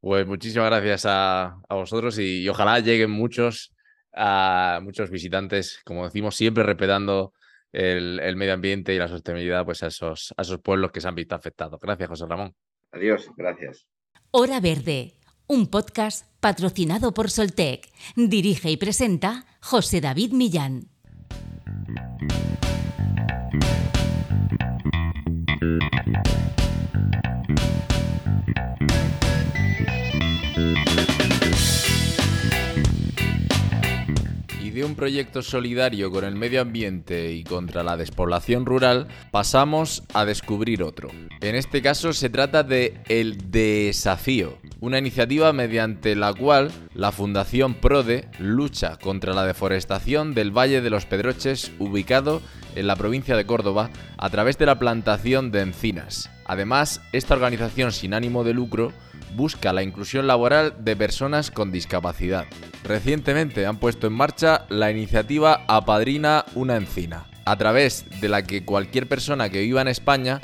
Pues muchísimas gracias a, vosotros y, ojalá lleguen muchos, a muchos visitantes, como decimos, siempre respetando el, medio ambiente y la sostenibilidad pues a, esos, a esos pueblos que se han visto afectados. Gracias, José Ramón. Adiós, gracias. Hora Verde, un podcast patrocinado por Soltec. Dirige y presenta José David Millán. Y de un proyecto solidario con el medio ambiente y contra la despoblación rural, pasamos a descubrir otro. En este caso se trata de El Desafío, una iniciativa mediante la cual la Fundación PRODE lucha contra la deforestación del Valle de los Pedroches ubicado en la provincia de Córdoba a través de la plantación de encinas. Además, esta organización sin ánimo de lucro busca la inclusión laboral de personas con discapacidad. Recientemente han puesto en marcha la iniciativa Apadrina una encina, a través de la que cualquier persona que viva en España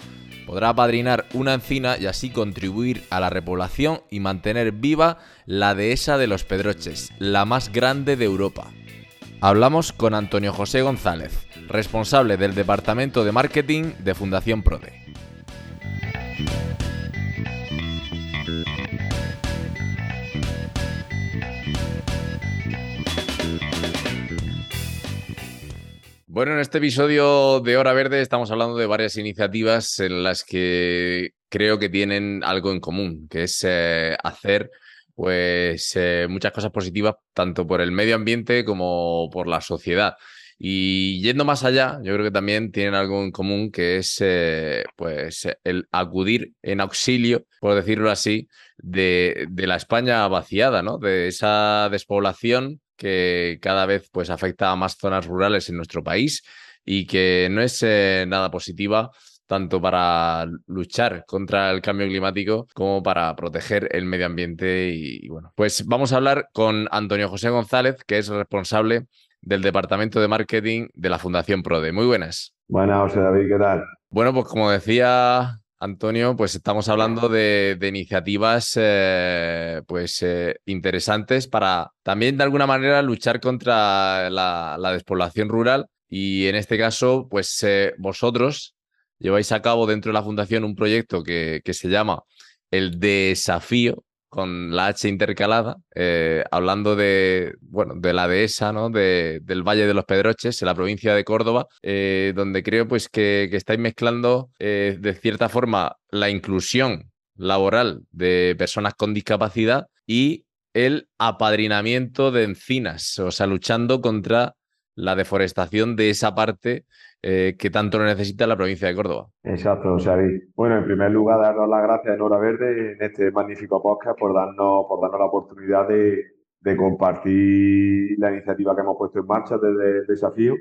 podrá apadrinar una encina y así contribuir a la repoblación y mantener viva la dehesa de los Pedroches, la más grande de Europa. Hablamos con Antonio José González, responsable del Departamento de Marketing de Fundación Prode. Bueno, en este episodio de Hora Verde estamos hablando de varias iniciativas en las que creo que tienen algo en común, que es eh, hacer pues eh, muchas cosas positivas tanto por el medio ambiente como por la sociedad. Y yendo más allá, yo creo que también tienen algo en común que es eh, pues el acudir en auxilio, por decirlo así, de, de, la España vaciada, ¿no? De esa despoblación que cada vez pues, afecta a más zonas rurales en nuestro país y que no es eh, nada positiva tanto para luchar contra el cambio climático como para proteger el medio ambiente. Y, bueno, pues vamos a hablar con Antonio José González, que es responsable del Departamento de Marketing de la Fundación PRODE. Muy buenas. Buenas, José David, ¿qué tal? Bueno, pues como decía Antonio, pues estamos hablando de, iniciativas eh, pues, eh, interesantes para también de alguna manera luchar contra la, despoblación rural y en este caso, pues eh, vosotros lleváis a cabo dentro de la fundación un proyecto que, que se llama el desafío con la H intercalada, eh, hablando de, bueno, de la dehesa, ¿no? De, del Valle de los Pedroches, en la provincia de Córdoba, eh, donde creo pues, que, estáis mezclando eh, de cierta forma la inclusión laboral de personas con discapacidad y el apadrinamiento de encinas, o sea, luchando contra la deforestación de esa parte eh, que tanto lo necesita la provincia de Córdoba. Exacto, Xavi. Bueno, en primer lugar, darnos las gracias a Nora Verde en este magnífico podcast por darnos, por darnos la oportunidad de, compartir la iniciativa que hemos puesto en marcha desde el desafío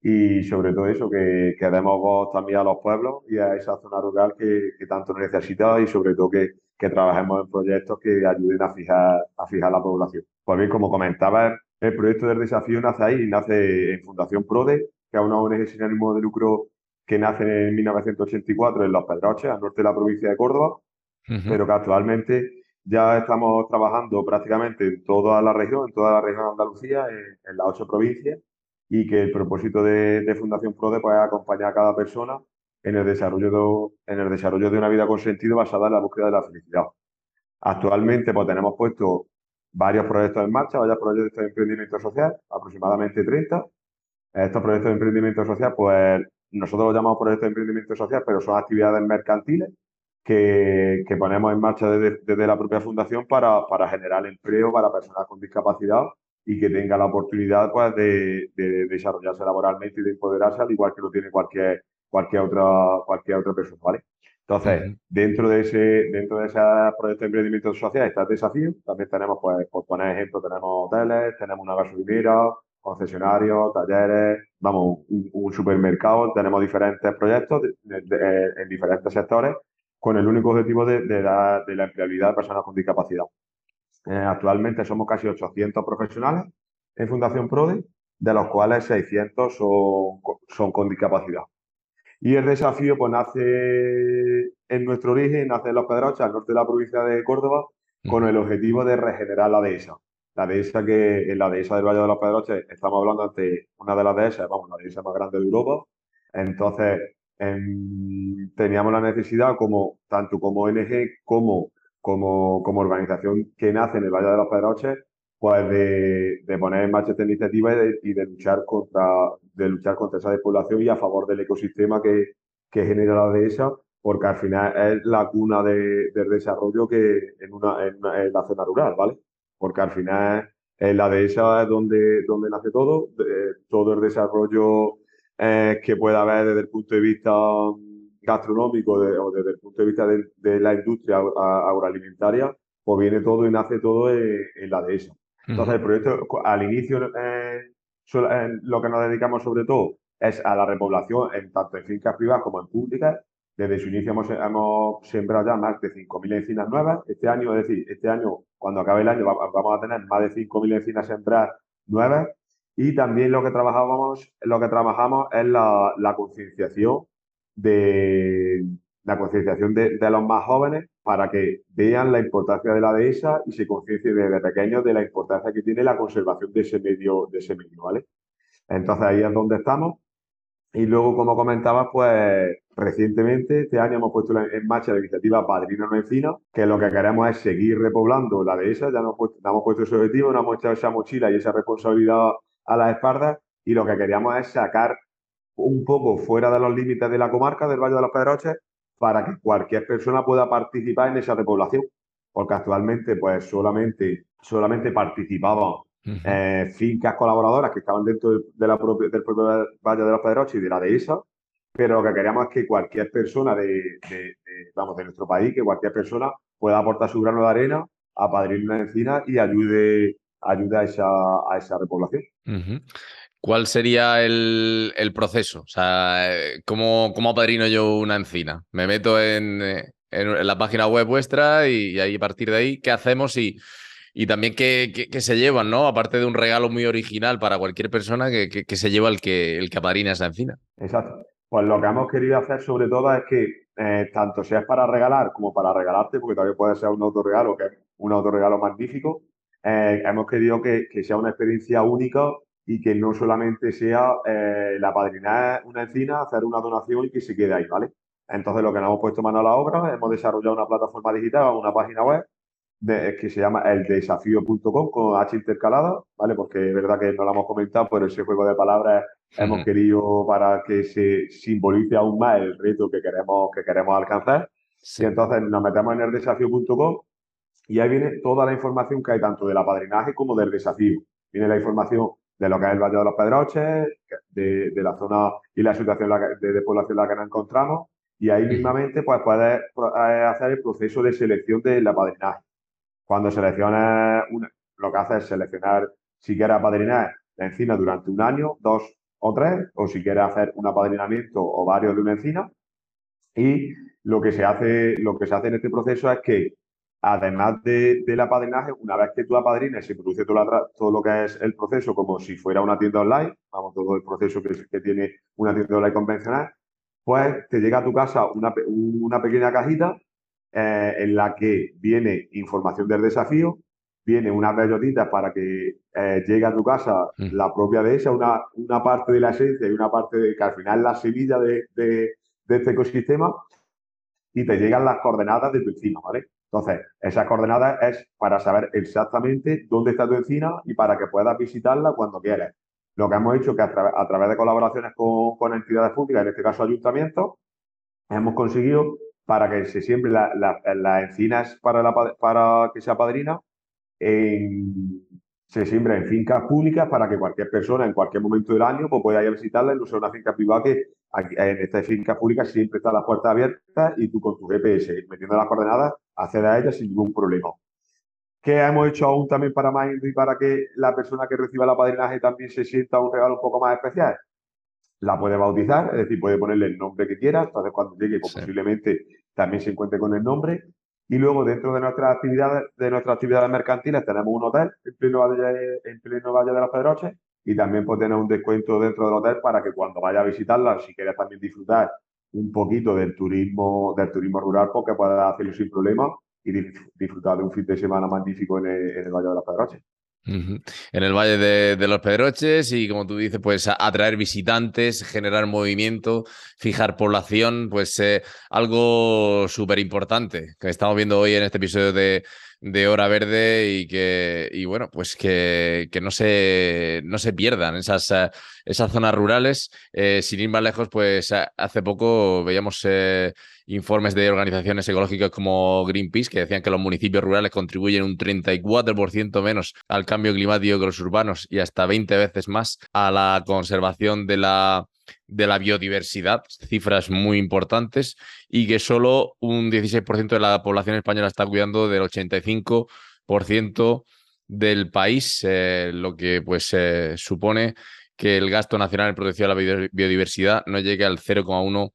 y sobre todo eso, que, que demos voz también a los pueblos y a esa zona rural que, tanto necesita y sobre todo que, que, trabajemos en proyectos que ayuden a fijar, a fijar la población. Pues bien, como comentaba, el proyecto del desafío nace ahí, nace en Fundación PRODE, que es una ONG sin ánimo de lucro que nace en 1984 en Los Pedroches, al norte de la provincia de Córdoba, pero que actualmente ya estamos trabajando prácticamente en toda la región, en toda la región de Andalucía, en, las ocho provincias, y que el propósito de, Fundación PRODE pues, es acompañar a cada persona en el, desarrollo de, en el desarrollo de una vida con sentido basada en la búsqueda de la felicidad. Actualmente pues, tenemos puesto varios proyectos en marcha, varios proyectos de emprendimiento social, aproximadamente 30, estos proyectos de emprendimiento social, pues nosotros los llamamos proyectos de emprendimiento social, pero son actividades mercantiles que, ponemos en marcha desde, la propia fundación para, generar empleo para personas con discapacidad y que tengan la oportunidad pues, de, desarrollarse laboralmente y de empoderarse, al igual que lo tiene cualquier, cualquier, otra, cualquier otra persona. ¿vale? Entonces, dentro de ese, dentro de ese proyecto de emprendimiento social está el desafío. También tenemos, pues, por poner ejemplo, tenemos hoteles, tenemos una gasolinera, concesionarios, talleres, vamos, un, supermercado, tenemos diferentes proyectos en diferentes sectores con el único objetivo de, de, la, de la empleabilidad de personas con discapacidad. Eh, actualmente somos casi 800 profesionales en Fundación PRODE, de los cuales 600 son, son con discapacidad. Y el desafío pues nace en nuestro origen, nace en Los Pedroches, al norte de la provincia de Córdoba, con el objetivo de regenerar la dehesa la dehesa que en la dehesa del Valle de los Pedroches estamos hablando de una de las dehesas, vamos, la dehesa más grande de Europa. Entonces, em, teníamos la necesidad, como tanto como ONG como, como, como organización que nace en el Valle de los Pedroches, pues de, poner en marcha esta iniciativa y de, luchar contra de luchar contra esa despoblación y a favor del ecosistema que, que genera la dehesa, porque al final es la cuna de, del desarrollo que en, una, en la zona rural, ¿vale? porque al final la dehesa es donde, donde nace todo, todo el desarrollo que pueda haber desde el punto de vista gastronómico o desde el punto de vista de, la industria agroalimentaria, pues viene todo y nace todo en, la dehesa. Entonces, el proyecto al inicio, lo que nos dedicamos sobre todo es a la repoblación en tanto en fincas privadas como en públicas. Desde su inicio hemos, hemos sembrado ya más de 5.000 encinas nuevas. Este año, es decir, este año, cuando acabe el año, vamos a tener más de 5.000 encinas sembradas nuevas. Y también lo que trabajamos, lo que trabajamos es la, la concienciación de la concienciación de, de, los más jóvenes para que vean la importancia de la dehesa y se conciencien desde pequeños de la importancia que tiene la conservación de ese medio, de ese medio, ¿vale? Entonces ahí es donde estamos. Y luego, como comentaba, pues recientemente, este año hemos puesto en marcha la iniciativa Padrino No Encina, que lo que queremos es seguir repoblando la dehesa, ya nos, hemos puesto ese objetivo, nos hemos echado esa mochila y esa responsabilidad a las espaldas y lo que queríamos es sacar un poco fuera de los límites de la comarca del Valle de los Pedroches para que cualquier persona pueda participar en esa repoblación, porque actualmente pues solamente, solamente participaban eh, fincas colaboradoras que estaban dentro de, la del propio Valle de los Pedroches y de la dehesa, pero lo que queríamos es que cualquier persona de, vamos, de nuestro país, que cualquier persona pueda aportar su grano de arena, a padrinar una encina y ayude, ayude a, esa, a esa repoblación. ¿Cuál sería el, proceso? O sea, ¿cómo, ¿cómo apadrino yo una encina? Me meto en, en, la página web vuestra y, ahí a partir de ahí, ¿qué hacemos? Y, y también qué, qué, se llevan, ¿no? Aparte de un regalo muy original para cualquier persona que, que, se lleva el que, el que apadrina esa encina. Exacto. Pues lo que hemos querido hacer sobre todo es que eh, tanto sea para regalar como para regalarte, porque también puede ser un autorregalo, que es un autorregalo magnífico, eh, hemos querido que, que sea una experiencia única y que no solamente sea eh, la padrinar una encina, hacer una donación y que se quede ahí, ¿vale? Entonces lo que nos hemos puesto mano a la obra, hemos desarrollado una plataforma digital, una página web de, que se llama eldesafío.com con H intercalada, ¿vale? Porque es verdad que no lo hemos comentado, pero ese juego de palabras hemos querido para que se simbolice aún más el reto que queremos, que queremos alcanzar. Y entonces nos metemos en eldesafío.com y ahí viene toda la información que hay tanto del apadrinaje como del desafío. Viene la información de lo que es el Valle de los Pedroches, de, la zona y la situación de, población en la que nos encontramos. Y ahí mismamente pues, puedes eh, hacer el proceso de selección del apadrinaje. Cuando seleccionas, lo que haces es seleccionar si quieres apadrinar la encina durante un año, dos o tres, o si quieres hacer un apadrinamiento o varios de una encina. Y lo que se hace, lo que se hace en este proceso es que Además de, del apadrinaje, una vez que tú apadrines, se produce todo, lo que es el proceso como si fuera una tienda online, vamos, todo el proceso que, que tiene una tienda online convencional, pues te llega a tu casa una, una pequeña cajita eh, en la que viene información del desafío, viene unas bellotitas para que eh, llegue a tu casa mm. la propia de esa, una, una parte de la esencia y una parte de que al final es la semilla de, de, de este ecosistema y te llegan las coordenadas de tu encima, ¿vale? Entonces, esa coordenada es para saber exactamente dónde está tu encina y para que puedas visitarla cuando quieras. Lo que hemos hecho es que a, través de colaboraciones con, entidades públicas, en este caso ayuntamientos, hemos conseguido para que se siembre las la, encinas para, la, que sea padrina en, se siembra en fincas públicas para que cualquier persona en cualquier momento del año pues, pueda ir a visitarla sea una finca privada que en estas fincas públicas siempre está la puerta abierta y tú con tu GPS metiendo las coordenadas accedes a ellas sin ningún problema. ¿Qué hemos hecho aún también para para que la persona que reciba la padrinaje también se sienta un regalo un poco más especial? La puede bautizar, es decir, puede ponerle el nombre que quiera, entonces cuando llegue pues, posiblemente también se encuentre con el nombre y luego dentro de nuestras actividades, de nuestras actividades mercantiles tenemos un hotel en pleno Valle, en pleno valle de los Pedroches y también pues tener un descuento dentro del hotel para que cuando vaya a visitarla, si quieres también disfrutar un poquito del turismo, del turismo rural, porque puedas hacerlo sin problema y disfrutar de un fin de semana magnífico en el Valle de los Pedroches. En el Valle de, los Pedroches y como tú dices, pues atraer visitantes, generar movimiento, fijar población, pues eh, algo súper importante que estamos viendo hoy en este episodio de, de Hora Verde y que, y bueno, pues que, que no, se, no se pierdan esas, eh, esas zonas rurales. Eh, sin ir más lejos, pues hace poco veíamos informes de organizaciones ecológicas como Greenpeace, que decían que los municipios rurales contribuyen un 34% menos al cambio climático que los urbanos y hasta 20 veces más a la conservación de la, de la biodiversidad, cifras muy importantes, y que solo un 16% de la población española está cuidando del 85% del país, eh, lo que pues eh, supone que el gasto nacional en protección de la biodiversidad no llegue al 0,1%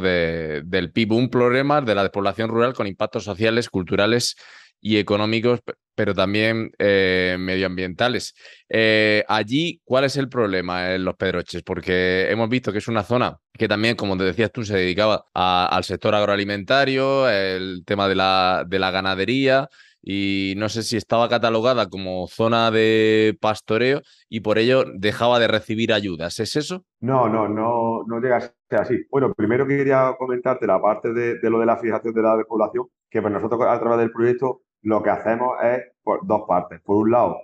de, del PIB. Un problema de la despoblación rural con impactos sociales, culturales y económicos, pero también eh, medioambientales. Eh, allí, ¿cuál es el problema en los Pedroches? Porque hemos visto que es una zona que también, como te decías tú, se dedicaba al sector agroalimentario, el tema de la, de la ganadería, y no sé si estaba catalogada como zona de pastoreo y por ello dejaba de recibir ayudas. ¿Es eso? No, no, no, no llega a ser así. Bueno, primero quería comentarte la parte de, lo de la fijación de la despoblación, que pues nosotros a través del proyecto lo que hacemos es por dos partes. Por un lado,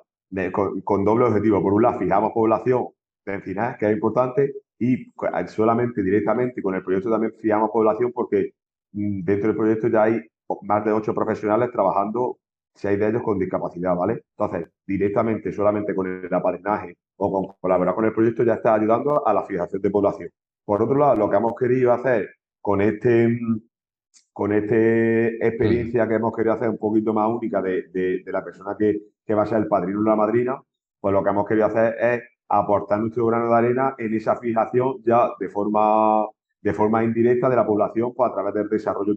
con, doble objetivo. Por un lado, fijamos población de encinas, que es importante, y solamente directamente con el proyecto también fijamos población porque mm, dentro del proyecto ya hay más de ocho profesionales trabajando seis de ellos con discapacidad, ¿vale? Entonces, directamente, solamente con el apadrinaje o con colaborar con el proyecto ya está ayudando a la fijación de población. Por otro lado, lo que hemos querido hacer con este con esta experiencia que hemos querido hacer un poquito más única de, de, la persona que, que, va a ser el padrino o la madrina, pues lo que hemos querido hacer es aportar nuestro grano de arena en esa fijación ya de forma, de forma indirecta de la población pues, a través del desarrollo,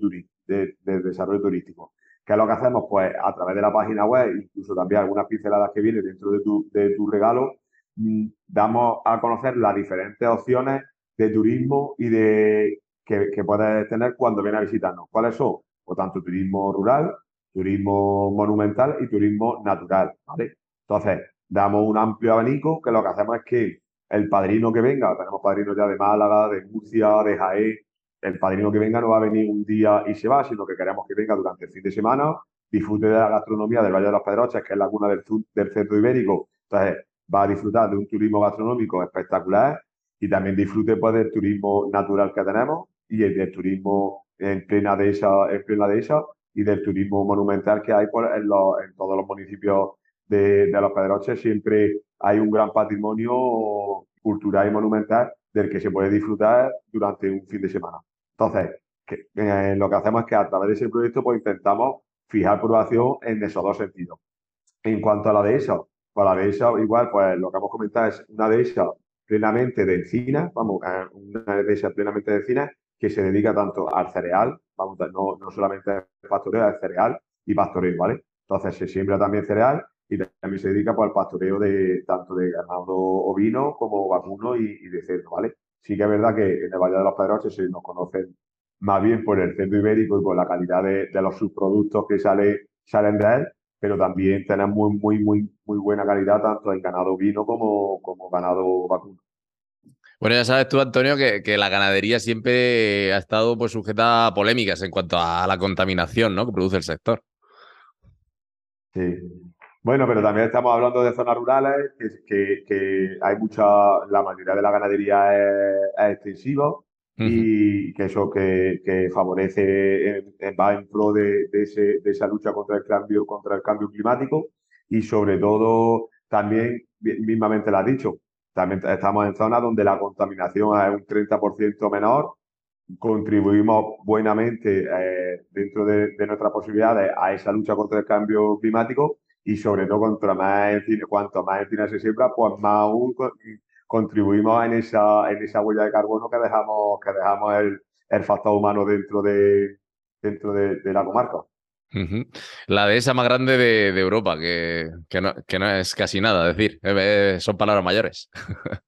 del desarrollo turístico. ¿Qué es lo que hacemos? Pues a través de la página web, incluso también algunas pinceladas que vienen dentro de tu, de tu regalo, mm, damos a conocer las diferentes opciones de turismo y de que, que puedes tener cuando vienes a visitarnos. ¿Cuáles son? Por tanto, turismo rural, turismo monumental y turismo natural, ¿vale? Entonces, damos un amplio abanico que lo que hacemos es que el padrino que venga, tenemos padrinos ya de Málaga, de Murcia, de Jaén, el padrino que venga no va a venir un día y se va, sino que queremos que venga durante el fin de semana, disfrute de la gastronomía del Valle de los Pedroches, que es la cuna del, del centro ibérico. Entonces, va a disfrutar de un turismo gastronómico espectacular y también disfrute pues, del turismo natural que tenemos y el del turismo en plena esa en plena esa y del turismo monumental que hay pues, en, en todos los municipios de, de los Pedroches. Siempre hay un gran patrimonio cultural y monumental del que se puede disfrutar durante un fin de semana. Entonces, eh, lo que hacemos es que a través de ese proyecto pues intentamos fijar población en esos dos sentidos. En cuanto a la de esa, pues la de esa igual, pues lo que hemos comentado es una de esas plenamente de encina, vamos, eh, una de esas plenamente de encina que se dedica tanto al cereal, vamos, no, no solamente al pastoreo, al cereal y pastoreo, ¿vale? Entonces se siembra también cereal y también se dedica pues, al pastoreo de tanto de ganado ovino como vacuno y, de cerdo, ¿vale? Sí que es verdad que en el Valle de los Pedroches se nos conocen más bien por el cerdo ibérico y por la calidad de, los subproductos que sale, salen de él, pero también tenemos muy, muy, muy, muy buena calidad tanto en ganado ovino como, como ganado vacuno. Bueno, ya sabes tú, Antonio, que, la ganadería siempre ha estado pues, sujeta a polémicas en cuanto a la contaminación ¿no? que produce el sector. Sí. Bueno, pero también estamos hablando de zonas rurales, que, que, hay mucha, la mayoría de la ganadería es, extensiva y que eso que, que favorece, va en pro de, ese, de, esa lucha contra el cambio, contra el cambio climático y sobre todo también, mismamente lo has dicho, también estamos en zonas donde la contaminación es un 30% menor, contribuimos buenamente eh, dentro de, de nuestras posibilidades a esa lucha contra el cambio climático y sobre todo contra más cuanto más encina se siembra, pues más aún contribuimos en esa, en esa huella de carbono que dejamos, que dejamos el, el factor humano dentro de, dentro de, la comarca. La dehesa más grande de, de Europa, que, que, no, que, no, es casi nada, es decir, eh, son palabras mayores. [laughs]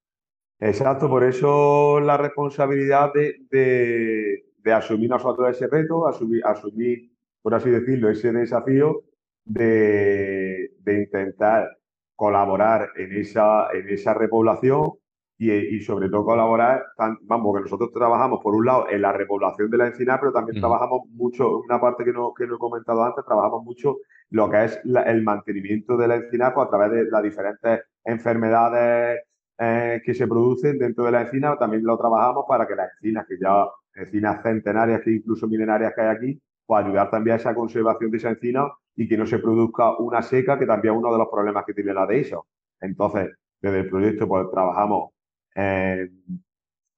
Exacto, por eso la responsabilidad de, de, de, asumir nosotros ese reto, asumir, asumir, por así decirlo, ese desafío de, intentar colaborar en esa, en esa repoblación y, sobre todo colaborar, vamos, que nosotros trabajamos por un lado en la repoblación de la encina, pero también trabajamos mucho, una parte que no, que no he comentado antes, trabajamos mucho lo que es el mantenimiento de la encina pues, a través de las diferentes enfermedades eh, que se producen dentro de la encina también lo trabajamos para que las encinas, que ya encinas centenarias, que incluso milenarias que hay aquí, pues ayudar también a esa conservación de esa encina y que no se produzca una seca, que también es uno de los problemas que tiene la de eso. Entonces, desde el proyecto, pues trabajamos, eh,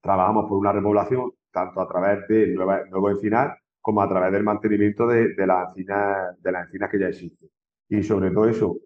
trabajamos por una repoblación, tanto a través de nueva, nuevo encinar, como a través del mantenimiento de, de las encinas, de las encinas que ya existen. Y sobre todo eso,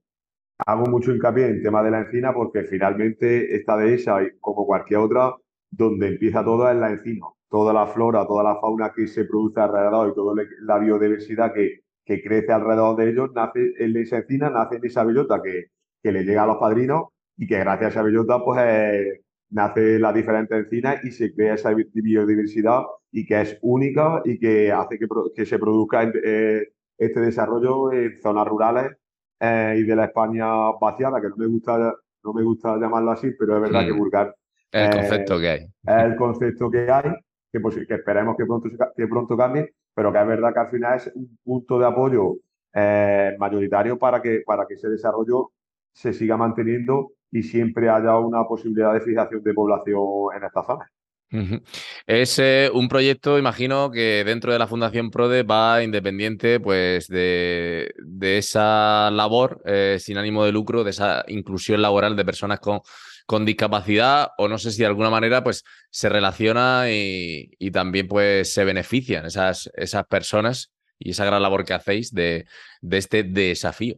hago mucho hincapié en el tema de la encina porque finalmente esta dehesa, como cualquier otra, donde empieza todo es la encina. Toda la flora, toda la fauna que se produce alrededor y toda la biodiversidad que, que crece alrededor de ellos, nace en esa encina, nace en esa bellota que, que le llega a los padrinos y que gracias a esa bellota pues eh, nace la diferente encina y se crea esa biodiversidad y que es única y que hace que, que se produzca eh, este desarrollo en zonas rurales eh, y de la España vaciada, que no me gusta, no me gusta llamarlo así, pero es verdad que mm. vulgar. El concepto que hay. Es el concepto que hay, que, pues, que esperemos que pronto, que pronto cambie, pero que es verdad que al final es un punto de apoyo mayoritario para que, para que ese desarrollo se siga manteniendo y siempre haya una posibilidad de fijación de población en esta zona. Es eh, un proyecto, imagino, que dentro de la Fundación PRODE va independiente pues, de, esa labor eh, sin ánimo de lucro, de esa inclusión laboral de personas con, con discapacidad, o no sé si de alguna manera pues, se relaciona y, también pues, se benefician esas, esas personas y esa gran labor que hacéis de, de este desafío.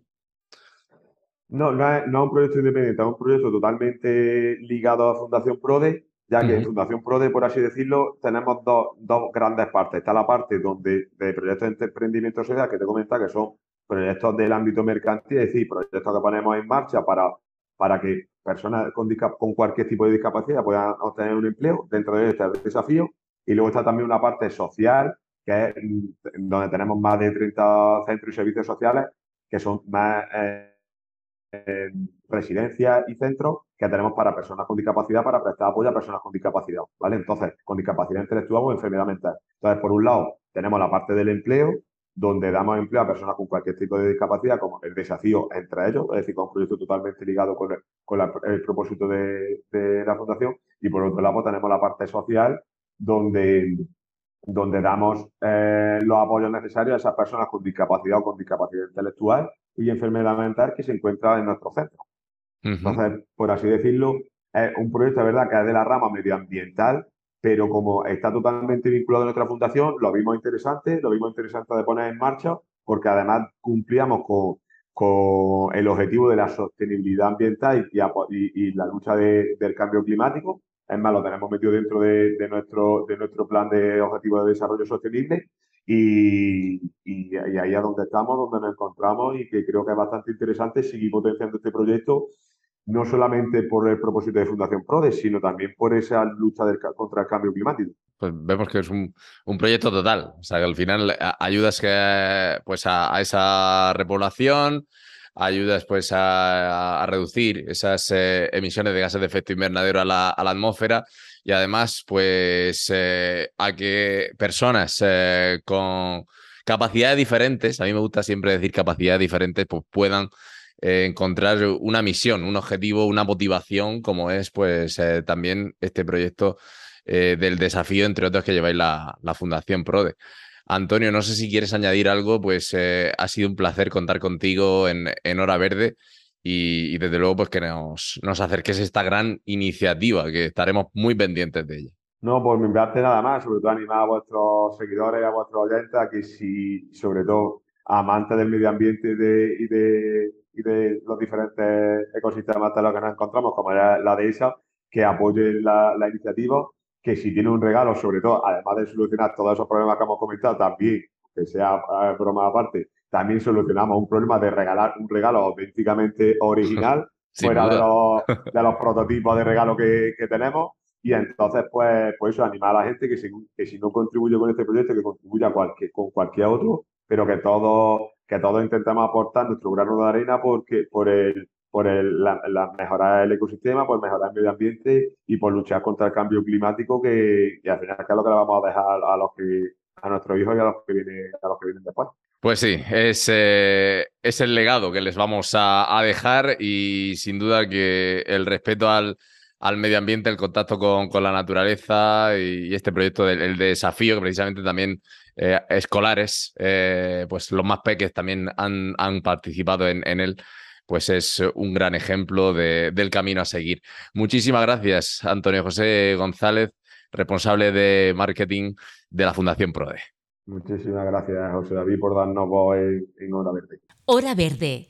No, no es, un proyecto independiente, es un proyecto totalmente ligado a Fundación PRODE, ya que en Fundación PRODE, por así decirlo, tenemos dos, dos, grandes partes. Está la parte donde de proyectos de emprendimiento social que te comenta que son proyectos del ámbito mercantil, es decir, proyectos que ponemos en marcha para, para que personas con, con cualquier tipo de discapacidad puedan obtener un empleo dentro de este desafío. Y luego está también una parte social, que es mm, donde tenemos más de 30 centros y servicios sociales que son más... Eh, residencias y centros que tenemos para personas con discapacidad para prestar apoyo a personas con discapacidad, ¿vale? Entonces, con discapacidad intelectual o enfermedad mental. Entonces, por un lado, tenemos la parte del empleo, donde damos empleo a personas con cualquier tipo de discapacidad, como el desafío entre ellos, es decir, con un proyecto totalmente ligado con el, propósito de, la Fundación. Y por otro lado, tenemos la parte social, donde, donde damos eh, los apoyos necesarios a esas personas con discapacidad o con discapacidad intelectual y enfermedad mental que se encuentra en nuestro centro. Entonces, por así decirlo, es un proyecto, de verdad, que es de la rama medioambiental, pero como está totalmente vinculado a nuestra fundación, lo vimos interesante, lo vimos interesante de poner en marcha, porque además cumplíamos con, con el objetivo de la sostenibilidad ambiental y, la lucha del cambio climático. Es más, lo tenemos metido dentro de, de, nuestro, de nuestro plan de objetivos de desarrollo sostenible y, y, ahí es donde estamos, donde nos encontramos y que creo que es bastante interesante seguir potenciando este proyecto, no solamente por el propósito de Fundación PRODE, sino también por esa lucha del, contra el cambio climático. Pues vemos que es un, un, proyecto total, o sea que al final ayudas que, pues a, esa repoblación, ayudas pues a, a reducir esas eh, emisiones de gases de efecto invernadero a la, a la atmósfera y además, pues, eh, a que personas eh, con capacidades diferentes, a mí me gusta siempre decir capacidades diferentes, pues puedan eh, encontrar una misión, un objetivo, una motivación, como es, pues, también este proyecto del desafío, entre otros, que lleváis la, la Fundación PRODE. Antonio, no sé si quieres añadir algo, pues ha sido un placer contar contigo en, en Hora Verde y, desde luego pues que nos, nos acerques a esta gran iniciativa, que estaremos muy pendientes de ella. No, pues me parte nada más, sobre todo animar a vuestros seguidores, a vuestros oyentes, a que si, sobre todo, amantes del medio ambiente y de, y de los diferentes ecosistemas de los que nos encontramos, como la, la de esa, que apoyen la, la iniciativa, que si tiene un regalo, sobre todo, además de solucionar todos esos problemas que hemos comentado, también, que sea eh, broma aparte, también solucionamos un problema de regalar un regalo auténticamente original, [laughs] fuera de los, [laughs] de los, prototipos de regalo que, que, tenemos. Y entonces, pues, pues eso, animar a la gente que si, que si no contribuye con este proyecto, que contribuya cualquier, con cualquier otro, pero que todos que todos intentemos aportar nuestro grano de arena porque, por el, por el, la, mejorar el ecosistema, por mejorar el medio ambiente y por luchar contra el cambio climático, que, que al final es lo que le vamos a dejar a los que a nuestros hijos y a los que vienen, a los que vienen después. Pues sí, es, eh, es el legado que les vamos a, dejar y sin duda que el respeto al, al medio ambiente, el contacto con, la naturaleza y, este proyecto del desafío que precisamente también eh, escolares, eh, pues los más peques también han, han participado en, él pues es un gran ejemplo del camino a seguir. Muchísimas gracias, Antonio José González, responsable de marketing de la Fundación PRODE. Muchísimas gracias, José David, por darnos voz en Hora Verde. Hora Verde,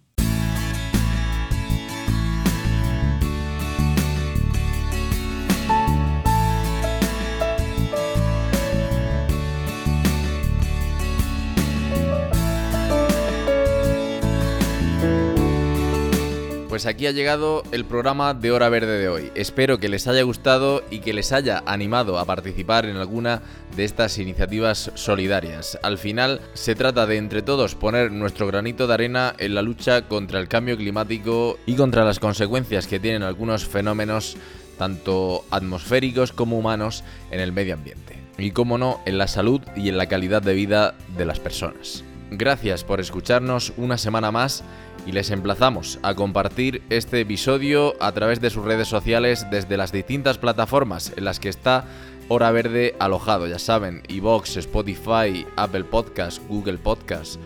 Pues aquí ha llegado el programa de Hora Verde de hoy. Espero que les haya gustado y que les haya animado a participar en alguna de estas iniciativas solidarias. Al final se trata de entre todos poner nuestro granito de arena en la lucha contra el cambio climático y contra las consecuencias que tienen algunos fenómenos tanto atmosféricos como humanos en el medio ambiente. Y como no, en la salud y en la calidad de vida de las personas. Gracias por escucharnos una semana más y les emplazamos a compartir este episodio a través de sus redes sociales desde las distintas plataformas en las que está Hora Verde alojado, ya saben, iVox, Spotify, Apple Podcast, Google Podcast.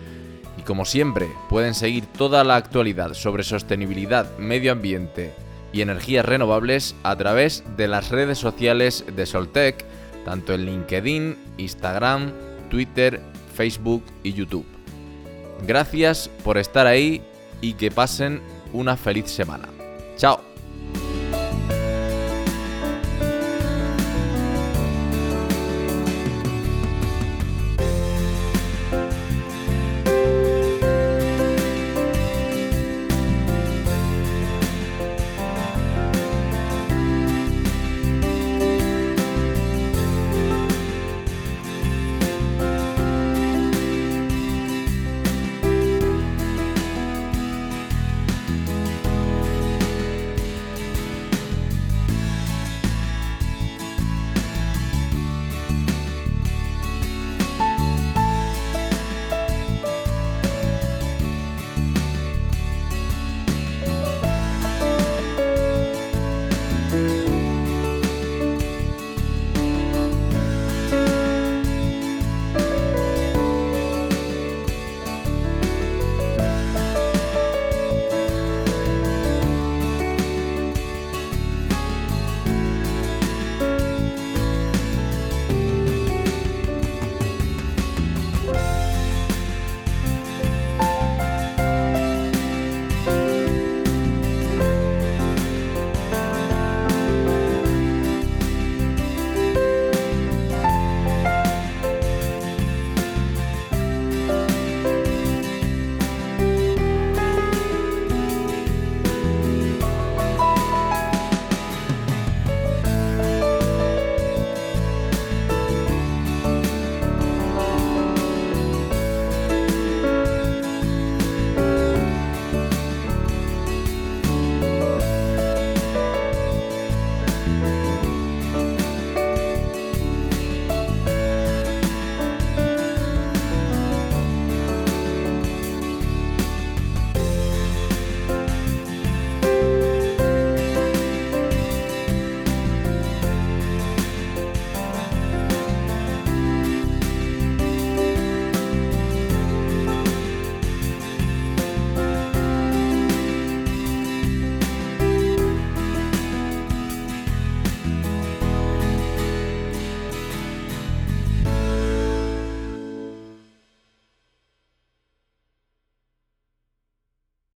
Y como siempre, pueden seguir toda la actualidad sobre sostenibilidad, medio ambiente y energías renovables a través de las redes sociales de Soltec, tanto en LinkedIn, Instagram, Twitter, Facebook y YouTube. Gracias por estar ahí y que pasen una feliz semana. Chao.